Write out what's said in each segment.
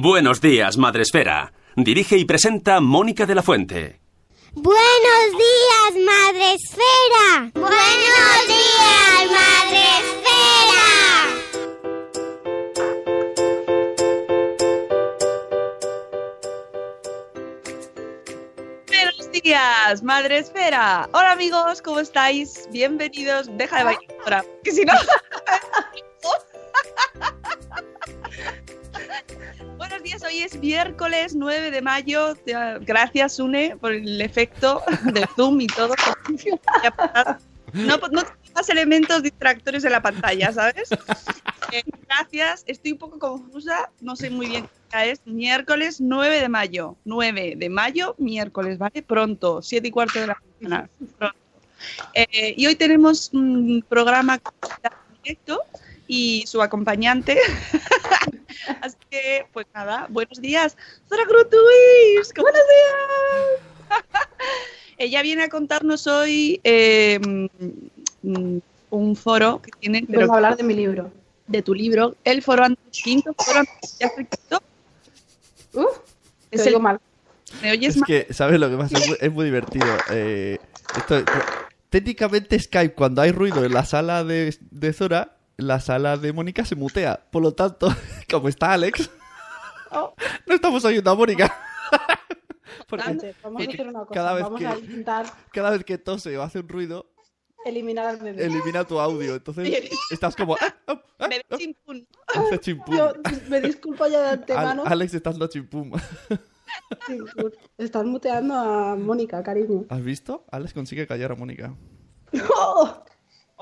Buenos días, Madresfera. Dirige y presenta Mónica de la Fuente. Buenos días, Madre Esfera. Buenos días, Madre Esfera. Buenos días, Madre Esfera. Hola amigos, ¿cómo estáis? Bienvenidos. Deja de bailar ahora, que si no. Días, hoy es miércoles 9 de mayo. Gracias, Une, por el efecto del Zoom y todo. No, no más elementos distractores en la pantalla, ¿sabes? Eh, gracias, estoy un poco confusa, no sé muy bien qué es. Miércoles 9 de mayo. 9 de mayo, miércoles, ¿vale? Pronto, 7 y cuarto de la mañana. Eh, y hoy tenemos un programa directo y su acompañante. Así que, pues nada, buenos días. Zora Grutuis, ¿cómo buenos días. Ella viene a contarnos hoy eh, un foro que tiene, pero Vengo a hablar de mi libro. de tu libro, el foro andaluz, quinto foro ¿ya quinto? Es el- mal. ¿Me oyes Es mal? que, ¿sabes lo que pasa? Es muy, es muy divertido. Eh, esto- técnicamente Skype, cuando hay ruido en la sala de, de Zora, la sala de Mónica se mutea. Por lo tanto, como está Alex, Oh. no estamos oyendo a Mónica. Porque vamos a hacer una cosa. cada vez vamos que- a intentar cada vez que tose o hace un ruido, eliminar al bebé. elimina tu audio. Entonces estás como... ah, ah, ah, Me chimpum. Yo disculpo ya de Al- antemano. Alex, estás lo chimpum. Sí, Estás muteando a Mónica, cariño. ¿Has visto? Alex consigue callar a Mónica. ¡Oh!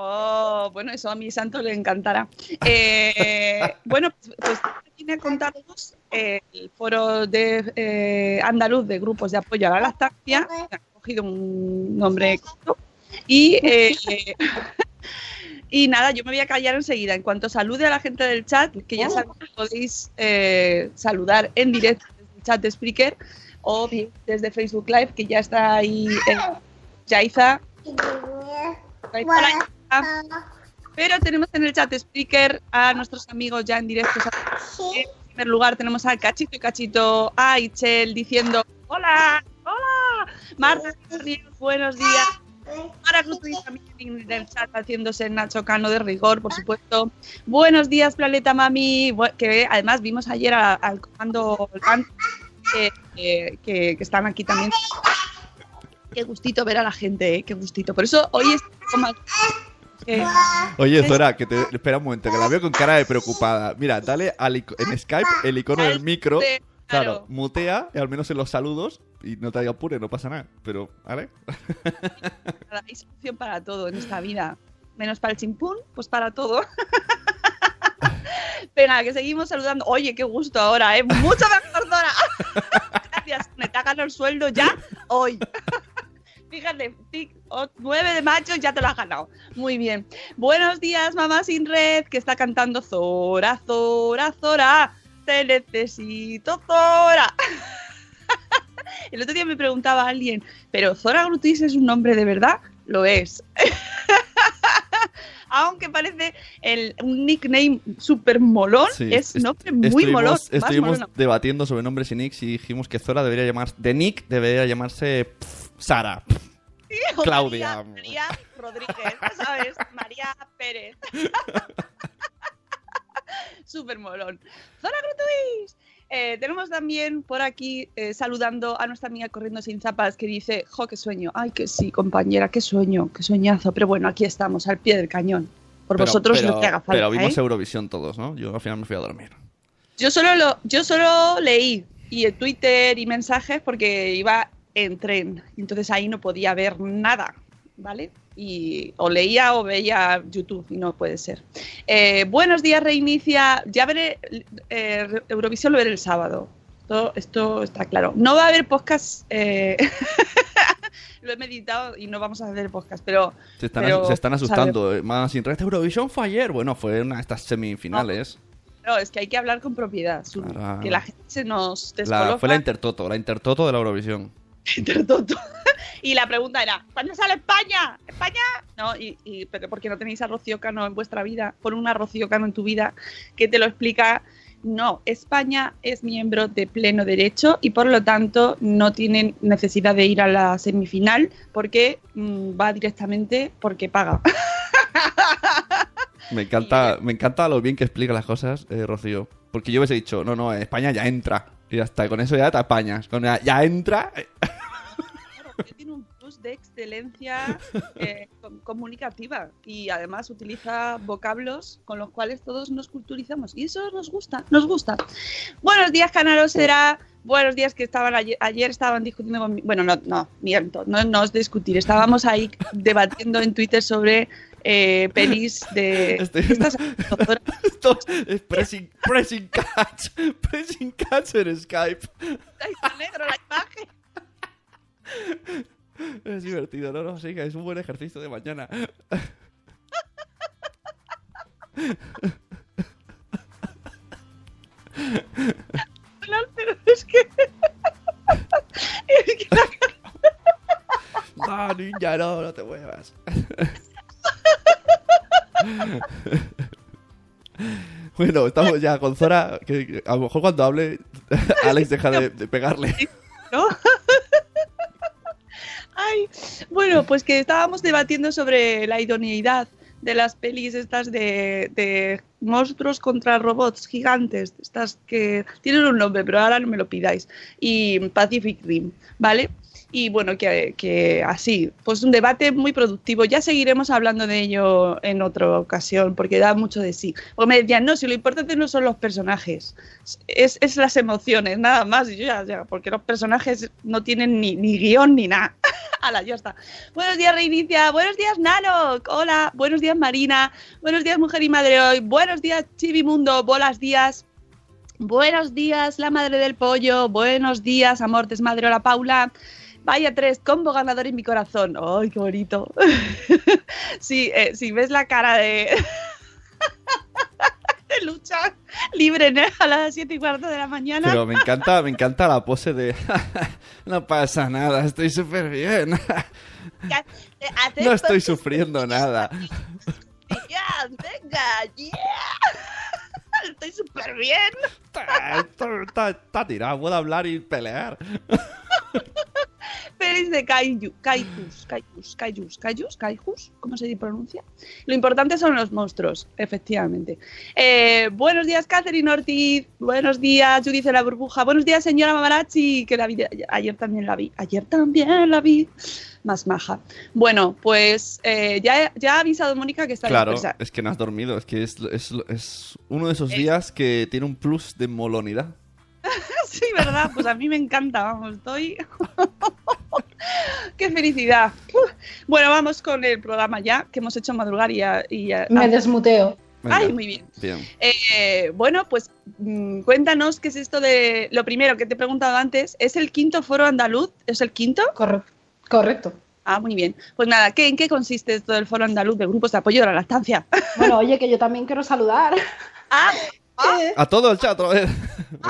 Oh, bueno, eso a mi santo le encantará. Eh, bueno, pues, pues vine a contaros eh, el foro de eh, andaluz de grupos de apoyo a la lactancia. Ha cogido un nombre corto. Y, eh, y nada, yo me voy a callar enseguida. En cuanto salude a la gente del chat, que ya sabéis que podéis saludar en directo desde el chat de Spreaker o desde Facebook Live, que ya está ahí Yaiza. Yaiza, pero tenemos en el chat speaker a nuestros amigos ya en directo. En primer lugar tenemos a Cachito y Cachito a Ichel diciendo hola, hola. Marta, Ríos, buenos días. Mara Grutuis también en el chat haciéndose Nacho Cano de rigor, por supuesto. Buenos días, Planeta Mami, que además vimos ayer a- al comando que- que están aquí también. Qué gustito ver a la gente, ¿eh? qué gustito. Por eso hoy es como... eh, Oye, Zora, que te... espera un momento, que la veo con cara de preocupada. Mira, dale al en Skype el icono del micro. Claro, mutea, y al menos en los saludos, y no te apure, no pasa nada. Pero, ¿vale? Hay solución para todo en esta vida. Menos para el chimpún, pues para todo. Venga, que seguimos saludando. Oye, qué gusto ahora, ¿eh? Mucho mejor, Dora. Gracias, me ganado el sueldo ya hoy. Fíjate, tic, o- 9 de mayo ya te lo has ganado. Muy bien. Buenos días, mamá sin red, que está cantando Zora, Zora, Zora. Te necesito, Zora. El otro día me preguntaba alguien, ¿pero Zora Grutis es un nombre de verdad? Lo es. Aunque parece el, un nickname súper molón, Sí, es est- nombre muy estuvimos, molón. Estuvimos molón. debatiendo sobre nombres y nicks y dijimos que Zora debería llamarse. De Nick debería llamarse. pff, Sara. Claudia. María, María, Rodríguez, ¿sabes? María Pérez. Súper molón. ¡Zona Grutuis! Eh, tenemos también por aquí eh, saludando a nuestra amiga Corriendo Sin Zapas que dice, jo, qué sueño. Ay, que sí, compañera, qué sueño, qué sueñazo. Pero bueno, aquí estamos, al pie del cañón. Por Pero- vosotros pero, lo que haga falta. Pero vimos ¿eh? Eurovisión todos, ¿no? Yo al final me fui a dormir. Yo solo lo, yo solo leí y en Twitter y mensajes porque iba en tren. Entonces ahí no podía ver nada, ¿vale? Y o leía o veía YouTube y no puede ser. Eh, buenos días, reinicia. Ya veré eh, Eurovisión lo veré el sábado. Esto, esto está claro. No va a haber podcast. eh, lo he meditado y no vamos a hacer podcast, pero Se están, Pero, se están asustando. Más sin red. Eurovisión fue ayer. Bueno, fue una de estas semifinales. no, es que hay que hablar con propiedad. Su-. Que la gente se nos La- descoloca. fue la Intertoto, la Intertoto de la Eurovisión. Intertoto. Y la pregunta era, ¿cuándo sale España? ¿España? No, y, y pero ¿por qué no tenéis a Rocío Cano en vuestra vida? Pon una Rocío Cano en tu vida que te lo explica. No, España es miembro de pleno derecho y por lo tanto no tienen necesidad de ir a la semifinal porque mm, va directamente porque paga. Me encanta, me encanta lo bien que explica las cosas, eh, Rocío. Porque yo hubiese dicho, no, no, España ya entra. Y ya está, con eso ya te apañas. Con ya, entra. tiene un plus de excelencia eh, com- comunicativa y además utiliza vocablos con los cuales todos nos culturizamos y eso nos gusta, nos gusta. Buenos días, Canalosera. Buenos días que estaban ayer, ayer estaban discutiendo con mi- bueno, no, no, miento, no, no discutir, estábamos ahí debatiendo en Twitter sobre eh, pelis de Estoy- estas Esto es pressing, pressing catch. Pressing catch en Skype. está negro la imagen. Es divertido, no, no, sí, es un buen ejercicio de mañana. pero es que No, niña, no, no te muevas. Bueno, estamos ya con Zora, que, a lo mejor cuando hable, Alex deja de, pegarle. Ay, bueno, pues que estábamos debatiendo sobre la idoneidad de las pelis estas de, de monstruos contra robots gigantes, estas que tienen un nombre, pero ahora no me lo pidáis, y Pacific Rim, ¿vale? Y bueno, que, que así, pues un debate muy productivo. Ya seguiremos hablando de ello en otra ocasión, porque da mucho de sí. Porque me decían, no, si lo importante no son los personajes, es, es las emociones, nada más. Y yo ya, porque los personajes no tienen ni, ni guion ni nada. Hala, ya está. Buenos días, Reinicia. Buenos días, Nano. Hola. Buenos días, Marina. Buenos días, Mujer y Madre Hoy. Buenos días, Chivimundo. Buenos días. Buenos días, la madre del pollo. Buenos días, amor, desmadre, hola Paula. Vaya tres, combo ganador en mi corazón. ¡Ay, qué bonito! sí, eh, si ves la cara de. de lucha libre ¿no? a las 7 y cuarto de la mañana. Pero me encanta, me encanta la pose de no pasa nada, estoy súper bien. No estoy sufriendo nada. Ya, venga, yeah. Estoy súper bien. Está, está- está- está tirado, puedo hablar y pelear. Pelis de kaiju, kaijus, kaijus, kaijus, kaijus, kaijus, ¿cómo se pronuncia? Lo importante son los monstruos, efectivamente. Eh, buenos días, Catherine Ortiz. Buenos días, Judith de la Burbuja. Buenos días, señora Mamarachi, que la vi, ayer también la vi. Ayer también la vi. Más maja. Bueno, pues eh, ya, ya ha avisado Mónica que está Claro, dispersa. es que no has dormido, es que es, es, es uno de Eh. esos días que tiene un plus de molonidad. Sí, ¿verdad? Pues a mí me encanta, vamos, estoy... ¡Qué felicidad! Bueno, vamos con el programa ya, que hemos hecho madrugar y ya... y ya- Me ah, desmuteo. Venga, Ay, muy bien. Bien. Eh, bueno, pues mm, cuéntanos qué es esto de... Lo primero que te he preguntado antes, ¿es el quinto foro andaluz? ¿Es el quinto? Corre- Correcto. Ah, muy bien. Pues nada, ¿qué, ¿en qué consiste esto del foro andaluz de grupos de apoyo de la lactancia? Bueno, oye, que yo también quiero saludar. ah, Eh, A todo el chat otra vez.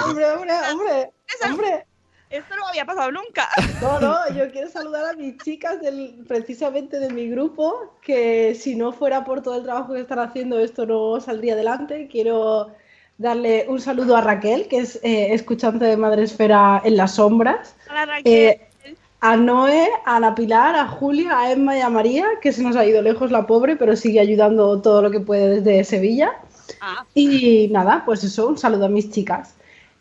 hombre, hombre, hombre, hombre. esto no había pasado nunca. No, no, yo quiero saludar a mis chicas del, precisamente de mi grupo, que si no fuera por todo el trabajo que están haciendo, esto no saldría adelante. Quiero darle un saludo a Raquel, que es eh, escuchante de Madresfera en las sombras. Hola, Raquel. Eh, a Noé, a Ana Pilar, a Julia, a Emma y a María, que se nos ha ido lejos la pobre, pero sigue ayudando todo lo que puede desde Sevilla. Ah, Y nada, pues eso, un saludo a mis chicas.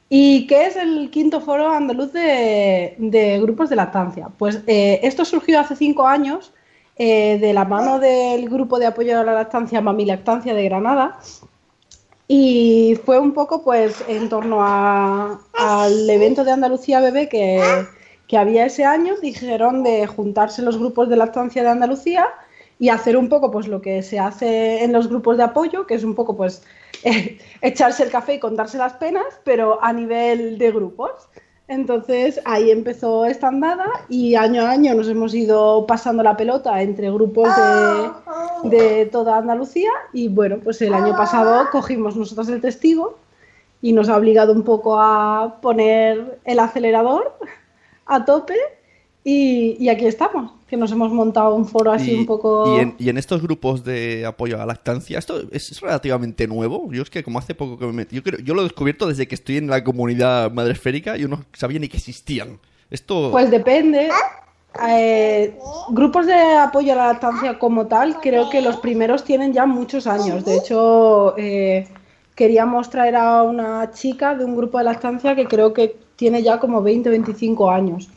¿Y qué es el quinto foro andaluz de, de grupos de lactancia? Pues eh, esto surgió hace cinco años eh, de la mano del grupo de apoyo a la lactancia Mami Lactancia de Granada. Y fue un poco pues en torno al evento de Andalucía Bebé que, que había ese año, dijeron de juntarse los grupos de lactancia de Andalucía y hacer un poco pues lo que se hace en los grupos de apoyo, que es un poco pues eh, echarse el café y contarse las penas, pero a nivel de grupos. Entonces ahí empezó esta andada y año a año nos hemos ido pasando la pelota entre grupos de, de toda Andalucía y bueno, pues el año pasado cogimos nosotros el testigo y nos ha obligado un poco a poner el acelerador a tope y, y aquí estamos, que nos hemos montado un foro así un poco... y en, y en estos grupos de apoyo a la lactancia, esto es, es relativamente nuevo. Yo es que como hace poco que me metí, yo, creo- yo lo he descubierto desde que estoy en la comunidad madresférica y yo no sabía ni que existían. Esto... Pues depende. Eh, grupos de apoyo a la lactancia como tal, creo que los primeros tienen ya muchos años. De hecho, eh, queríamos traer a una chica de un grupo de lactancia que creo que tiene ya como 20 25 años.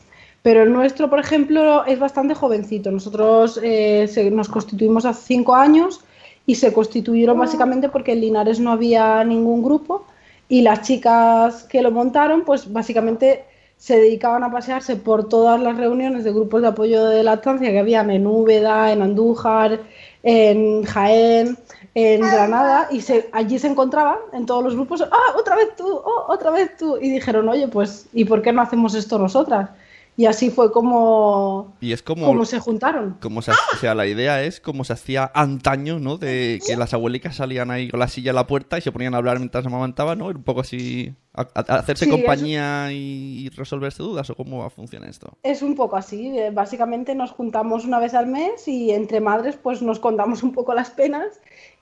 Pero el nuestro, por ejemplo, es bastante jovencito. Nosotros eh, se- nos constituimos hace cinco años y se constituyeron básicamente porque en Linares no había ningún grupo y las chicas que lo montaron, pues básicamente se dedicaban a pasearse por todas las reuniones de grupos de apoyo de lactancia que habían en Úbeda, en Andújar, en Jaén, en Granada, y se, allí se encontraban en todos los grupos, ¡ah, otra vez tú! ¡oh, otra vez tú! Y dijeron, oye, pues, ¿y por qué no hacemos esto nosotras? Y así fue como, Y es como... como se juntaron. como se, o sea, la idea es como se hacía antaño, ¿no? De que las abuelicas salían ahí con la silla a la puerta y se ponían a hablar mientras amamantaban, ¿no? Un poco así... a- a- hacerse Sí, compañía y, y resolverse dudas, ¿o cómo funciona esto? Es un poco así, eh, básicamente nos juntamos una vez al mes y entre madres pues nos contamos un poco las penas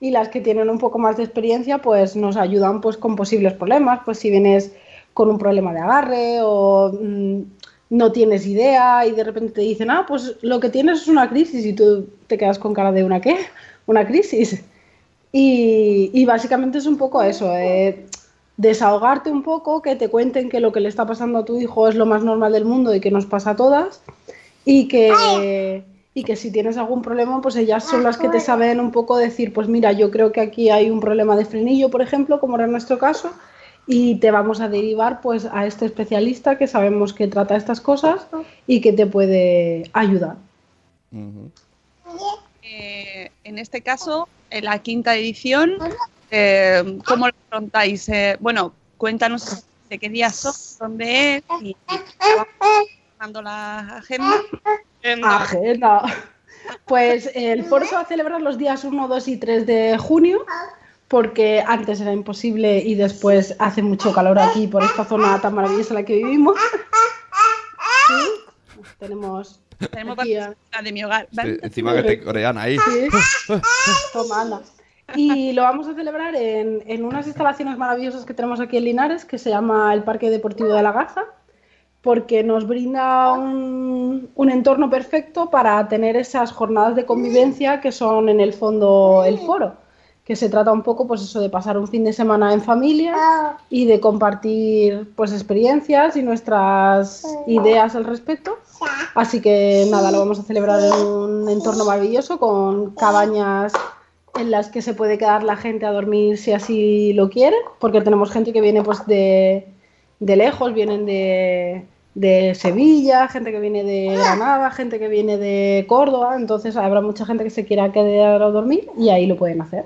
y las que tienen un poco más de experiencia pues nos ayudan pues con posibles problemas, pues si vienes con un problema de agarre o mm, no tienes idea y de repente te dicen, ah, pues lo que tienes es una crisis y tú te quedas con cara de una qué, una crisis. Y, básicamente es un poco eso, eh, desahogarte un poco, que te cuenten que lo que le está pasando a tu hijo es lo más normal del mundo y que nos pasa a todas y que, y que si tienes algún problema, pues ellas son las que te saben un poco decir, pues mira, yo creo que aquí hay un problema de frenillo, por ejemplo, como era nuestro caso, y te vamos a derivar pues a este especialista que sabemos que trata estas cosas y que te puede ayudar. eh, en este caso, en la quinta edición, eh, ¿cómo lo afrontáis? Eh, bueno, cuéntanos de qué días son, dónde es y, y la agenda. Agenda. Pues el foro se va a celebrar los días 1, 2 y 3 de junio, porque antes era imposible y después hace mucho calor aquí por esta zona tan maravillosa en la que vivimos. Sí, tenemos Tenemos a- de mi hogar. Eh, Encima que te corean ahí. Sí. Toma, anda. Y lo vamos a celebrar en, en unas instalaciones maravillosas que tenemos aquí en Linares, que se llama el Parque Deportivo de la Garza, porque nos brinda un, un entorno perfecto para tener esas jornadas de convivencia que son en el fondo el foro, que se trata un poco pues eso de pasar un fin de semana en familia y de compartir pues experiencias y nuestras ideas al respecto. Así que nada, lo vamos a celebrar en un entorno maravilloso con cabañas en las que se puede quedar la gente a dormir si así lo quiere, porque tenemos gente que viene pues de, de lejos, vienen de, de Sevilla, gente que viene de Granada, gente que viene de Córdoba, entonces habrá mucha gente que se quiera quedar a dormir y ahí lo pueden hacer.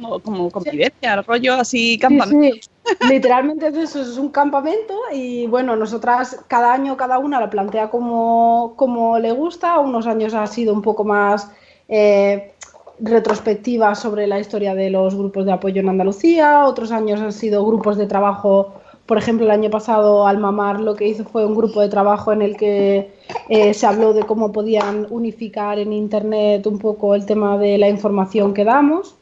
Como, como convivencia, rollo así campamento. Sí, sí. Literalmente es eso, es un campamento y bueno, nosotras cada año cada una la plantea como, como le gusta, unos años ha sido un poco más eh, retrospectiva sobre la historia de los grupos de apoyo en Andalucía, otros años han sido grupos de trabajo, por ejemplo el año pasado Almamar lo que hizo fue un grupo de trabajo en el que eh, se habló de cómo podían unificar en Internet un poco el tema de la información que damos.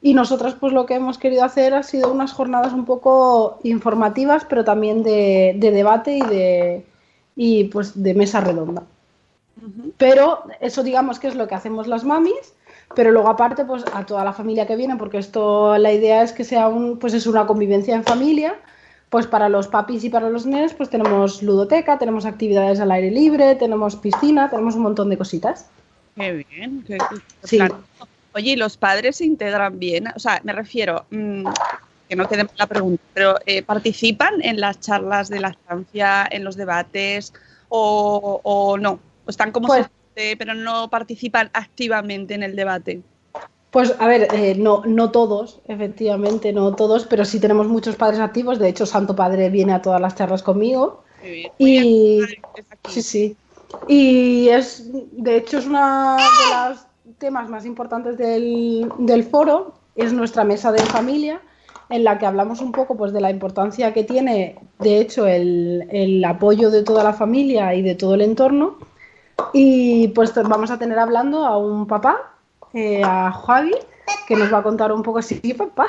Y nosotras pues lo que hemos querido hacer ha sido unas jornadas un poco informativas, pero también de, de debate y de, y pues de mesa redonda. Pero eso digamos que es lo que hacemos las mamis, pero luego aparte pues a toda la familia que viene, porque esto la idea es que sea un, pues es una convivencia en familia, pues para los papis y para los nenes pues tenemos ludoteca, tenemos actividades al aire libre, tenemos piscina, tenemos un montón de cositas. Qué bien. qué- qué Sí. Oye, ¿y los padres se integran bien? O sea, me refiero, mm, que no quede la pregunta, pero eh, ¿participan en las charlas de lactancia, en los debates o, o no? ¿O están como Pues- pero no participan activamente en el debate? Pues a ver, eh, no, no todos, efectivamente, no todos, pero sí tenemos muchos padres activos. De hecho, Santo Padre viene a todas las charlas conmigo. Muy bien. Muy Y sí, sí. Y es, de hecho, es uno de los temas más importantes del, del foro, es nuestra mesa de familia, en la que hablamos un poco pues, de la importancia que tiene, de hecho, el, el apoyo de toda la familia y de todo el entorno. Y pues vamos a tener hablando a un papá, eh, a Javi, que nos va a contar un poco, sí, papá,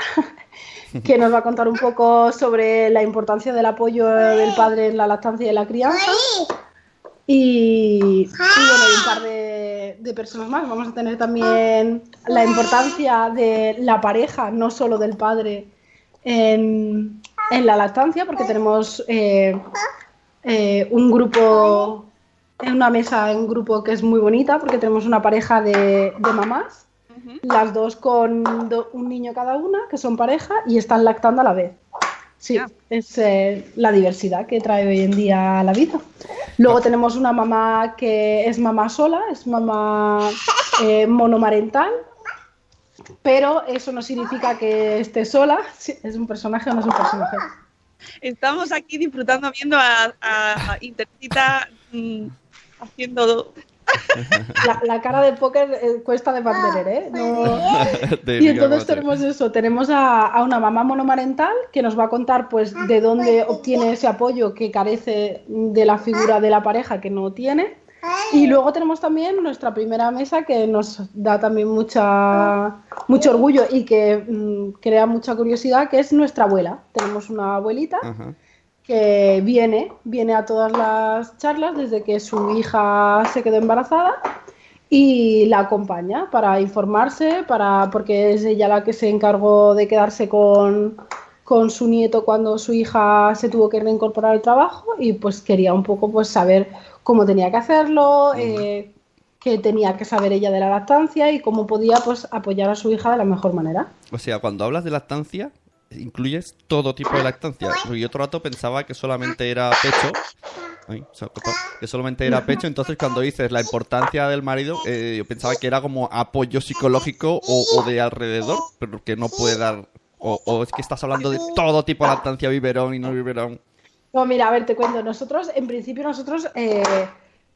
que nos va a contar un poco sobre la importancia del apoyo del padre en la lactancia y la crianza. Y, y bueno, y un par de, de personas más. Vamos a tener también la importancia de la pareja, no solo del padre, en, en la lactancia, porque tenemos eh, eh, un grupo, en una mesa, un grupo que es muy bonita, porque tenemos una pareja de, de mamás, las dos con do- un niño cada una, que son pareja, y están lactando a la vez. Sí, es eh, la diversidad que trae hoy en día la vida. Luego tenemos una mamá que es mamá sola, es mamá eh, monomarental, pero eso no significa que esté sola. ¿Es un personaje o no es un personaje? Estamos aquí disfrutando viendo a, a Intercita mm, haciendo... La, la cara de póker eh, cuesta de mantener, ¿eh? No- De Y entonces tenemos eso, tenemos a, a una mamá monomarental que nos va a contar pues de dónde obtiene ese apoyo que carece de la figura de la pareja que no tiene. Y luego tenemos también nuestra primera mesa que nos da también mucha, mucho orgullo y que mm, crea mucha curiosidad, que es nuestra abuela. Tenemos una abuelita Ajá. Que viene, viene a todas las charlas desde que su hija se quedó embarazada y la acompaña para informarse, para, porque es ella la que se encargó de quedarse con, con su nieto cuando su hija se tuvo que reincorporar al trabajo y pues quería un poco pues saber cómo tenía que hacerlo, eh, qué tenía que saber ella de la lactancia y cómo podía pues apoyar a su hija de la mejor manera. O sea, cuando hablas de lactancia, incluyes todo tipo de lactancia. Porque yo otro rato pensaba que solamente era pecho. Ay. Que solamente era pecho. Entonces, cuando dices la importancia del marido, eh, yo pensaba que era como apoyo psicológico o, o de alrededor, pero que no puede dar. O, o es que estás hablando de todo tipo de lactancia, biberón y no biberón. No, mira, a ver, te cuento. Nosotros, en principio, nosotros eh,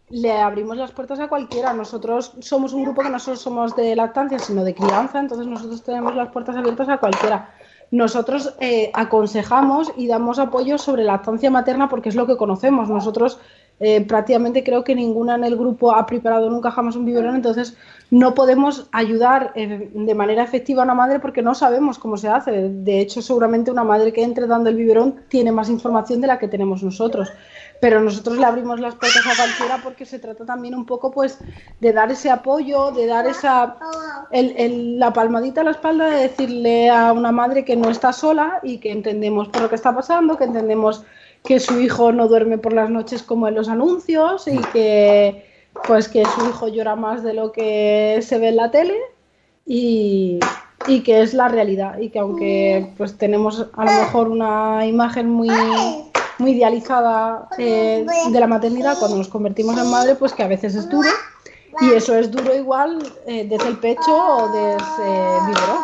le abrimos las puertas a cualquiera. Nosotros somos un grupo que no solo somos de lactancia, sino de crianza, entonces nosotros tenemos las puertas abiertas a cualquiera. Nosotros eh, aconsejamos y damos apoyo sobre lactancia materna porque es lo que conocemos. Nosotros eh, prácticamente creo que ninguna en el grupo ha preparado nunca jamás un biberón, entonces no podemos ayudar eh, de manera efectiva a una madre porque no sabemos cómo se hace. De hecho, seguramente una madre que entre dando el biberón tiene más información de la que tenemos nosotros. Pero nosotros le abrimos las puertas a cualquiera porque se trata también un poco pues de dar ese apoyo, de dar esa el- la palmadita a la espalda de decirle a una madre que no está sola y que entendemos por lo que está pasando, que entendemos que su hijo no duerme por las noches como en los anuncios y que pues que su hijo llora más de lo que se ve en la tele y, y que es la realidad y que aunque pues tenemos a lo mejor una imagen muy muy idealizada eh, de la maternidad cuando nos convertimos en madre pues que a veces es duro y eso es duro igual eh, desde el pecho o desde el biberón.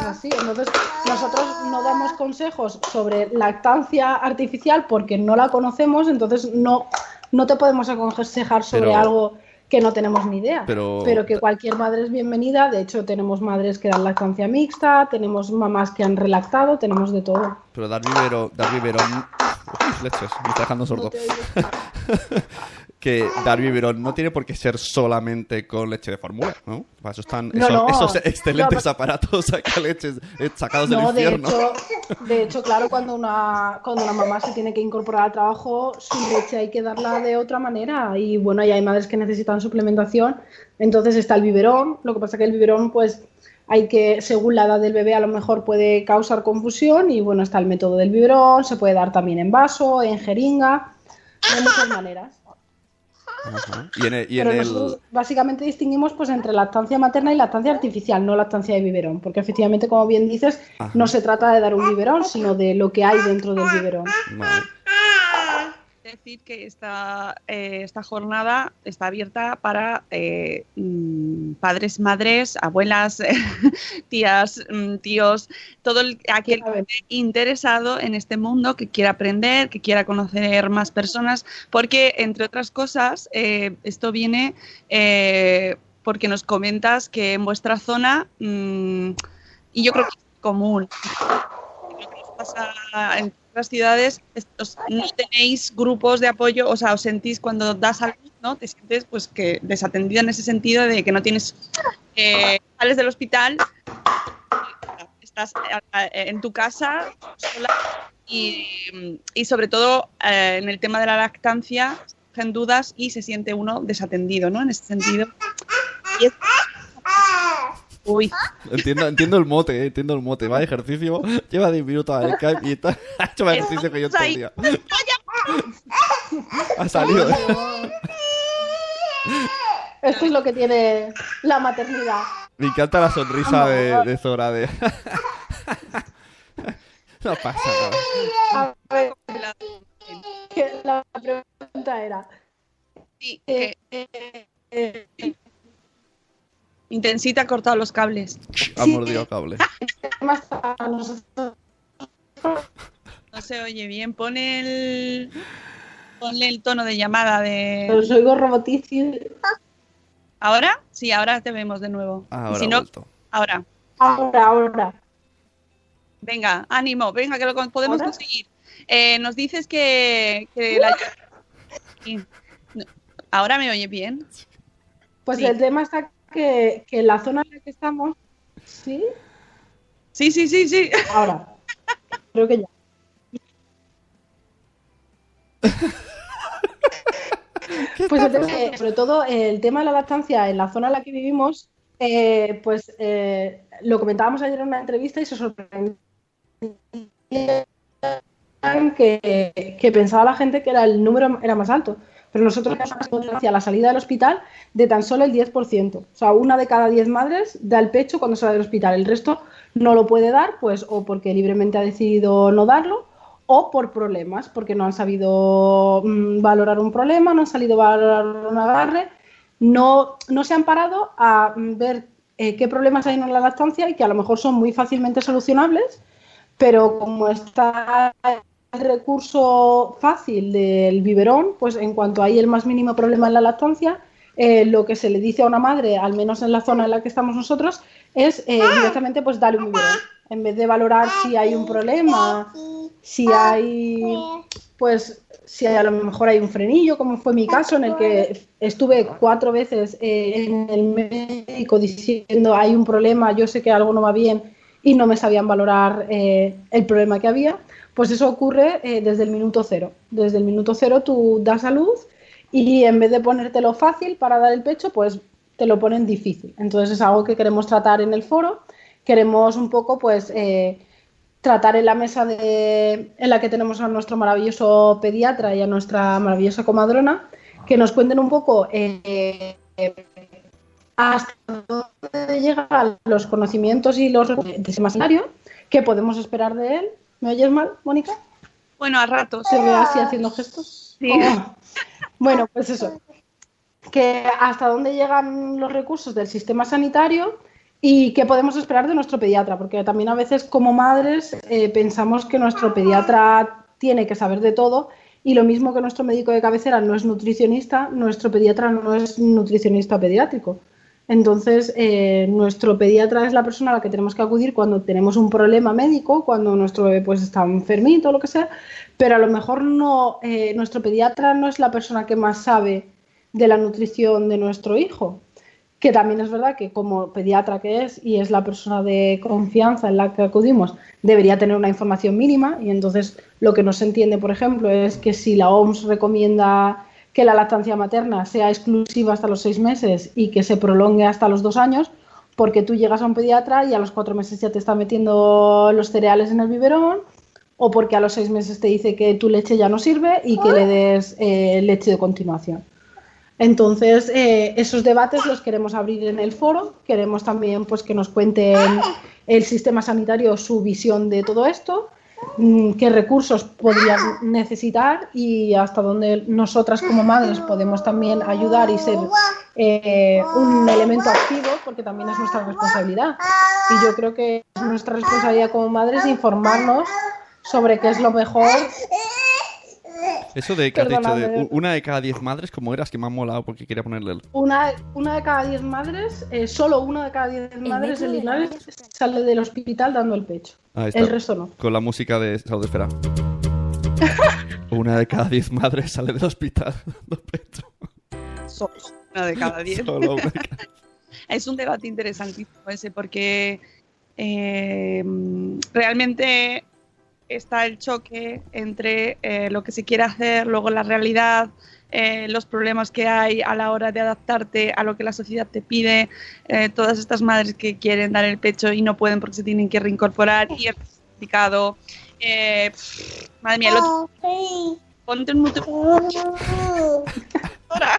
Es así. Entonces, nosotros no damos consejos sobre lactancia artificial porque no la conocemos, entonces no, no te podemos aconsejar sobre Pero- algo que no tenemos ni idea. Pero- que cualquier madre es bienvenida. De hecho, tenemos madres que dan lactancia mixta, tenemos mamás que han relactado, tenemos de todo. Pero dar biberón, dar biberón. Uf, leches, me está dejando sordo. No. que dar biberón no tiene por qué ser solamente con leche de fórmula, ¿no? Para eso están No, esos, no. esos excelentes No, aparatos saca leches eh, sacados del de infierno. hecho, de hecho, claro, cuando una, cuando una mamá se tiene que incorporar al trabajo, su leche hay que darla de otra manera. Y bueno, y hay madres que necesitan suplementación. Entonces está el biberón. Lo que pasa que el biberón, pues, hay que, según la edad del bebé, a lo mejor puede causar confusión. Y bueno, está el método del biberón, se puede dar también en vaso, en jeringa, de muchas maneras. Ajá. Y en el, y en Pero el- nosotros básicamente distinguimos pues entre lactancia materna y lactancia artificial, no lactancia de biberón, porque efectivamente, como bien dices, Ajá. no se trata de dar un biberón, sino de lo que hay dentro del biberón. Vale. Decir que esta, eh, esta jornada está abierta para eh, mm, padres, madres, abuelas, tías, mm, tíos, todo el, aquel que esté interesado en este mundo, que quiera aprender, que quiera conocer más personas, porque entre otras cosas, eh, esto viene eh, porque nos comentas que en vuestra zona, mm, y yo creo que es común, lo que nos pasa en ciudades, no tenéis grupos de apoyo, o sea, os sentís cuando das algo, ¿no? Te sientes pues que desatendida en ese sentido de que no tienes, eh, sales del hospital, estás eh, en tu casa y, sobre todo eh, en el tema de la lactancia surgen dudas y se siente uno desatendido, ¿no? En ese sentido. Y Uy. Entiendo, entiendo el mote, eh, entiendo el mote. Va de ejercicio, lleva 10 minutos al Skype y está, ha hecho más ejercicio que yo todo el día. Ha salido. ¿eh? Esto es lo que tiene la maternidad. Me encanta la sonrisa de, de Zora. De... No pasa nada. A ver, que la pregunta era... Sí, eh, eh, eh, Intensita ha cortado los cables. Ha mordido cable. más a nosotros No se oye bien. Pone el. Ponle el tono de llamada de. os oigo robotísimo. ¿Ahora? Sí, ahora te vemos de nuevo. Y Ahora si no, ahora. Ahora, ahora. Venga, ánimo, venga, que lo podemos ¿Ahora? conseguir. Eh, nos dices que, que la- Ahora me oye bien. Pues Sí. el tema está que, que en la zona en la que estamos... ¿Sí? Sí, sí, sí, sí. Ahora. Creo que ya. Pues eh, sobre todo eh, el tema de la lactancia en la zona en la que vivimos, eh, pues eh, lo comentábamos ayer en una entrevista y se sorprendían que, que pensaba la gente que era el número era más alto. Pero nosotros tenemos hacia la salida del hospital de tan solo el 10%. O sea, una de cada 10 madres da el pecho cuando sale del hospital. El resto no lo puede dar, pues o porque libremente ha decidido no darlo, o por problemas, porque no han sabido mm, valorar un problema, no han salido a valorar un agarre, no, no se han parado a mm, ver eh, qué problemas hay en la lactancia y que a lo mejor son muy fácilmente solucionables, pero como está recurso fácil del biberón, pues en cuanto hay el más mínimo problema en la lactancia, eh, lo que se le dice a una madre, al menos en la zona en la que estamos nosotros, es eh, directamente pues darle un biberón. En vez de valorar si hay un problema, si hay, pues, si a lo mejor hay un frenillo, como fue mi caso, en el que estuve cuatro veces eh, en el médico diciendo hay un problema, yo sé que algo no va bien y no me sabían valorar eh, el problema que había, pues eso ocurre eh, desde el minuto cero. Desde el minuto cero tú das a luz y en vez de ponértelo fácil para dar el pecho, pues te lo ponen difícil. Entonces es algo que queremos tratar en el foro. Queremos un poco, pues, eh, tratar en la mesa de, en la que tenemos a nuestro maravilloso pediatra y a nuestra maravillosa comadrona, que nos cuenten un poco eh, hasta dónde llegan los conocimientos y los recursos de sanitario, qué podemos esperar de él. ¿Me oyes mal, Mónica? Bueno, a ratos. ¿Se ve así haciendo gestos? Sí. Oh. Bueno, pues eso. Que hasta dónde llegan los recursos del sistema sanitario y qué podemos esperar de nuestro pediatra, porque también a veces como madres eh, pensamos que nuestro pediatra tiene que saber de todo y lo mismo que nuestro médico de cabecera no es nutricionista, nuestro pediatra no es nutricionista pediátrico. Entonces, eh, nuestro pediatra es la persona a la que tenemos que acudir cuando tenemos un problema médico, cuando nuestro bebé pues, está enfermito o lo que sea, pero a lo mejor no, eh, nuestro pediatra no es la persona que más sabe de la nutrición de nuestro hijo, que también es verdad que como pediatra que es y es la persona de confianza en la que acudimos, debería tener una información mínima y entonces lo que no se entiende, por ejemplo, es que si la OMS recomienda que la lactancia materna sea exclusiva hasta los seis meses y que se prolongue hasta los dos años, porque tú llegas a un pediatra y a los cuatro meses ya te está metiendo los cereales en el biberón, o porque a los seis meses te dice que tu leche ya no sirve y que le des eh, leche de continuación. Entonces, eh, esos debates los queremos abrir en el foro. Queremos también pues, que nos cuenten el sistema sanitario su visión de todo esto, qué recursos podrían necesitar y hasta dónde nosotras como madres podemos también ayudar y ser eh, un elemento activo, porque también es nuestra responsabilidad. Y yo creo que es nuestra responsabilidad como madres informarnos sobre qué es lo mejor Eso de que has dicho de una de cada diez madres, como eras, que me ha molado porque quería ponerle el... Una, una de cada diez madres, eh, solo una de cada diez madres en Linares sale del hospital dando el pecho. Ahí está. El resto no. Con la música de Salud Esfera. Una de cada diez madres sale del hospital dando pecho. Solo una de cada diez. Solo una de cada- Es un debate interesantísimo ese porque eh, realmente está el choque entre eh, lo que se quiere hacer, luego la realidad, eh, los problemas que hay a la hora de adaptarte a lo que la sociedad te pide, eh, todas estas madres que quieren dar el pecho y no pueden porque se tienen que reincorporar y es complicado. Pff, madre mía, el otro... Ponte un mute- Ahora.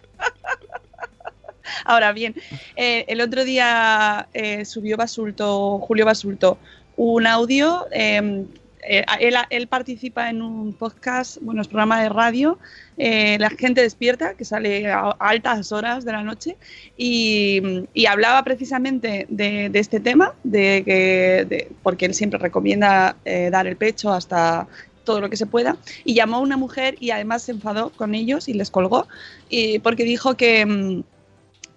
Ahora bien, el otro día subió Basulto, Julio Basulto, un audio. eh, eh, él, él participa en un podcast, bueno, es programa de radio, eh, La gente despierta, que sale a, altas horas de la noche, y, y hablaba precisamente de, de este tema, de que, de- porque él siempre recomienda eh, dar el pecho hasta todo lo que se pueda, y llamó a una mujer y además se enfadó con ellos y les colgó, y porque dijo que... mm,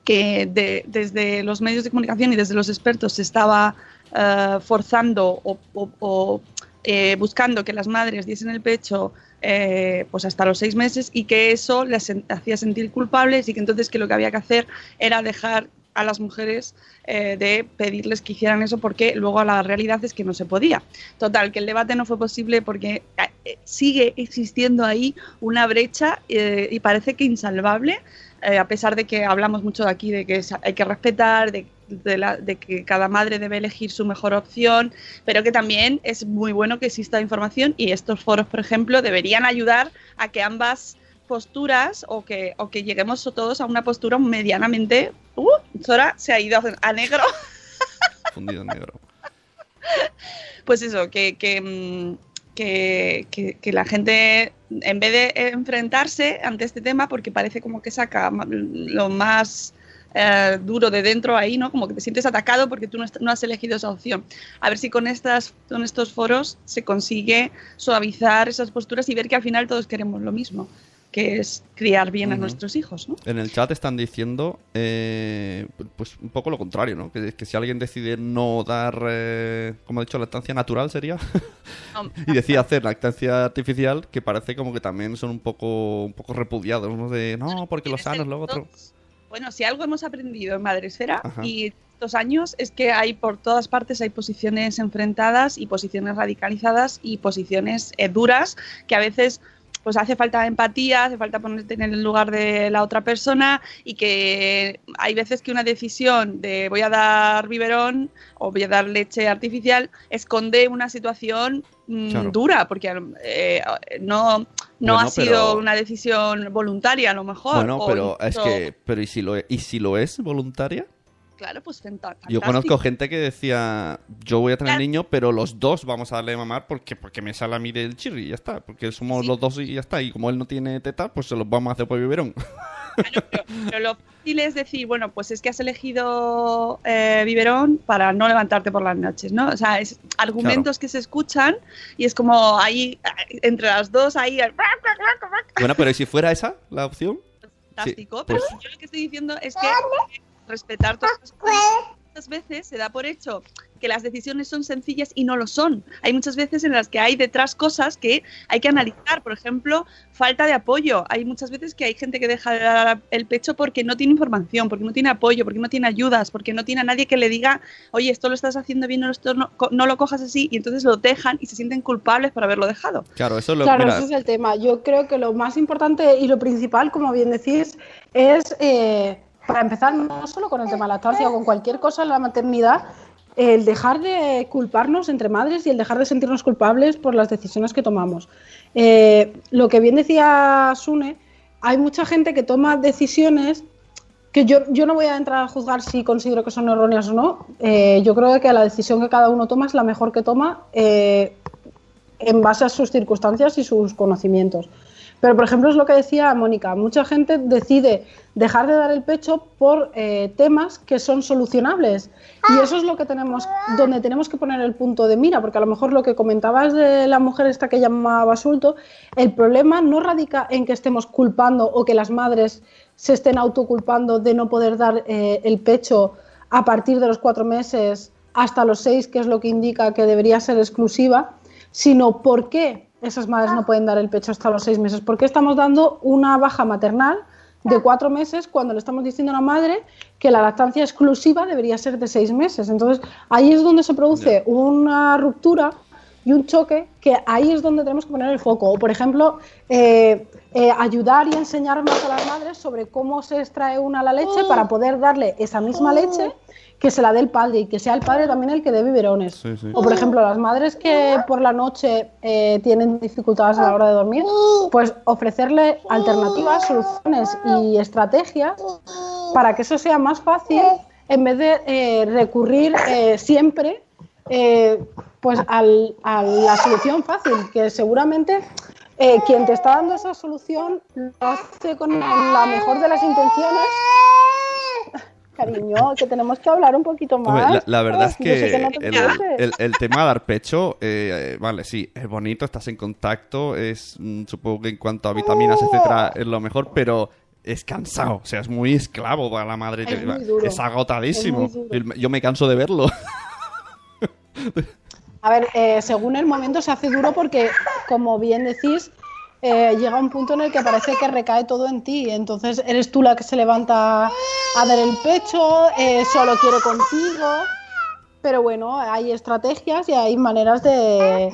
que de- desde los medios de comunicación y desde los expertos se estaba eh, forzando o, o- o, eh, buscando que las madres diesen el pecho eh, pues hasta los seis meses y que eso les hacía sentir culpables y que entonces que lo que había que hacer era dejar a las mujeres eh, de pedirles que hicieran eso porque luego la realidad es que no se podía. Total, que el debate no fue posible porque eh, sigue existiendo ahí una brecha eh, y parece que insalvable eh, a pesar de que hablamos mucho de aquí de que hay que respetar, de, de la- de que cada madre debe elegir su mejor opción, pero que también es muy bueno que exista información y estos foros, por ejemplo, deberían ayudar a que ambas posturas o que, o que lleguemos todos a una postura medianamente... ¡Uh! Sora se ha ido a negro. Fundido en negro. pues eso, que, que, mm, que, que- que la gente, en vez de enfrentarse ante este tema, porque parece como que saca lo más eh, duro de dentro ahí, ¿no? Como que te sientes atacado porque tú no, no has elegido esa opción. A ver si con, estas, con estos foros se consigue suavizar esas posturas y ver que al final todos queremos lo mismo, que es criar bien a nuestros hijos, ¿no? En el chat están diciendo, eh, pues un poco lo contrario, ¿no? Que, que si alguien decide no dar, eh, como he dicho, lactancia natural sería, No, y decide hacer lactancia artificial, que parece como que también son un poco, un poco repudiados, ¿no? De, no, porque los sanos, luego otro. Bueno, si algo hemos aprendido en Madresfera Ajá. y estos años es que hay por todas partes hay posiciones enfrentadas y posiciones radicalizadas y posiciones eh, duras que a veces pues hace falta empatía, hace falta ponerte en el lugar de la otra persona y que hay veces que una decisión de voy a dar biberón o voy a dar leche artificial esconde una situación Claro. dura porque eh, no, no Bueno, ha sido pero- una decisión voluntaria a lo mejor. Bueno, pero es que, pero ¿y si lo, e- y si lo es voluntaria? Claro, pues fanta- Yo fantástico. conozco gente que decía, yo voy a tener Claro. niño, pero los dos vamos a darle a mamar porque, porque me sale a mí del chirri y ya está. Porque somos Sí. los dos y ya está. Y como él no tiene teta, pues se los vamos a hacer por biberón. Pero lo fácil es decir, bueno, pues es que has elegido eh, biberón para no levantarte por las noches, ¿no? O sea, es argumentos que se escuchan y es como ahí, eh, entre las dos, ahí, el bueno, pero ¿y si fuera esa la opción? fantástico. Sí, pero pues- yo lo que estoy diciendo es que respetar todas las cosas. Muchas veces se da por hecho que las decisiones son sencillas y no lo son. Hay muchas veces en las que hay detrás cosas que hay que analizar. Por ejemplo, falta de apoyo. Hay muchas veces que hay gente que deja de dar el pecho porque no tiene información, porque no tiene apoyo, porque no tiene ayudas, porque no tiene a nadie que le diga, oye, esto lo estás haciendo bien, no, esto no, co- no lo cojas así, y entonces lo dejan y se sienten culpables por haberlo dejado. Claro, eso es lo Claro, mira, ese es el tema. Yo creo que lo más importante y lo principal, como bien decís, es, eh, para empezar, no solo con el tema de la lactancia, con cualquier cosa en la maternidad, el dejar de culparnos entre madres y el dejar de sentirnos culpables por las decisiones que tomamos. Eh, lo que bien decía Sune, hay mucha gente que toma decisiones que yo, yo no voy a entrar a juzgar si considero que son erróneas o no. Eh, yo creo que la decisión que cada uno toma es la mejor que toma eh, en base a sus circunstancias y sus conocimientos. Pero, por ejemplo, es lo que decía Mónica, mucha gente decide dejar de dar el pecho por eh, temas que son solucionables. Y eso es lo que tenemos, donde tenemos que poner el punto de mira, porque a lo mejor lo que comentabas de la mujer esta que llamaba Basulto, el problema no radica en que estemos culpando o que las madres se estén autoculpando de no poder dar eh, el pecho a partir de los cuatro meses hasta los seis, que es lo que indica que debería ser exclusiva, sino por qué esas madres no pueden dar el pecho hasta los seis meses. ¿Por qué estamos dando una baja maternal de cuatro meses cuando le estamos diciendo a la madre que la lactancia exclusiva debería ser de seis meses? Entonces, ahí es donde se produce una ruptura y un choque que ahí es donde tenemos que poner el foco. O, por ejemplo, eh, eh, ayudar y enseñar más a las madres sobre cómo se extrae una la leche para poder darle esa misma leche que se la dé el padre y que sea el padre también el que dé biberones. Sí, sí. O, por ejemplo, las madres que por la noche eh, tienen dificultades a la hora de dormir, pues ofrecerle alternativas, soluciones y estrategias para que eso sea más fácil en vez de eh, recurrir eh, siempre eh, pues al- a la solución fácil, que seguramente eh, quien te está dando esa solución lo hace con la mejor de las intenciones. Cariño, que tenemos que hablar un poquito Hombre, más. la, la verdad es que no te el, conoces. el- el tema de dar pecho, eh, vale, sí, es bonito, estás en contacto, es mm, supongo que en cuanto a vitaminas, etcétera, es lo mejor, pero es cansado, o sea, es muy esclavo para la madre, Es te- muy duro. es agotadísimo. Es muy duro. Yo me canso de verlo. A ver, eh, según el momento se hace duro porque, como bien decís, eh, llega un punto en el que parece que recae todo en ti. Entonces eres tú la que se levanta a dar el pecho, eh, solo quiere contigo. Pero bueno, hay estrategias y hay maneras de,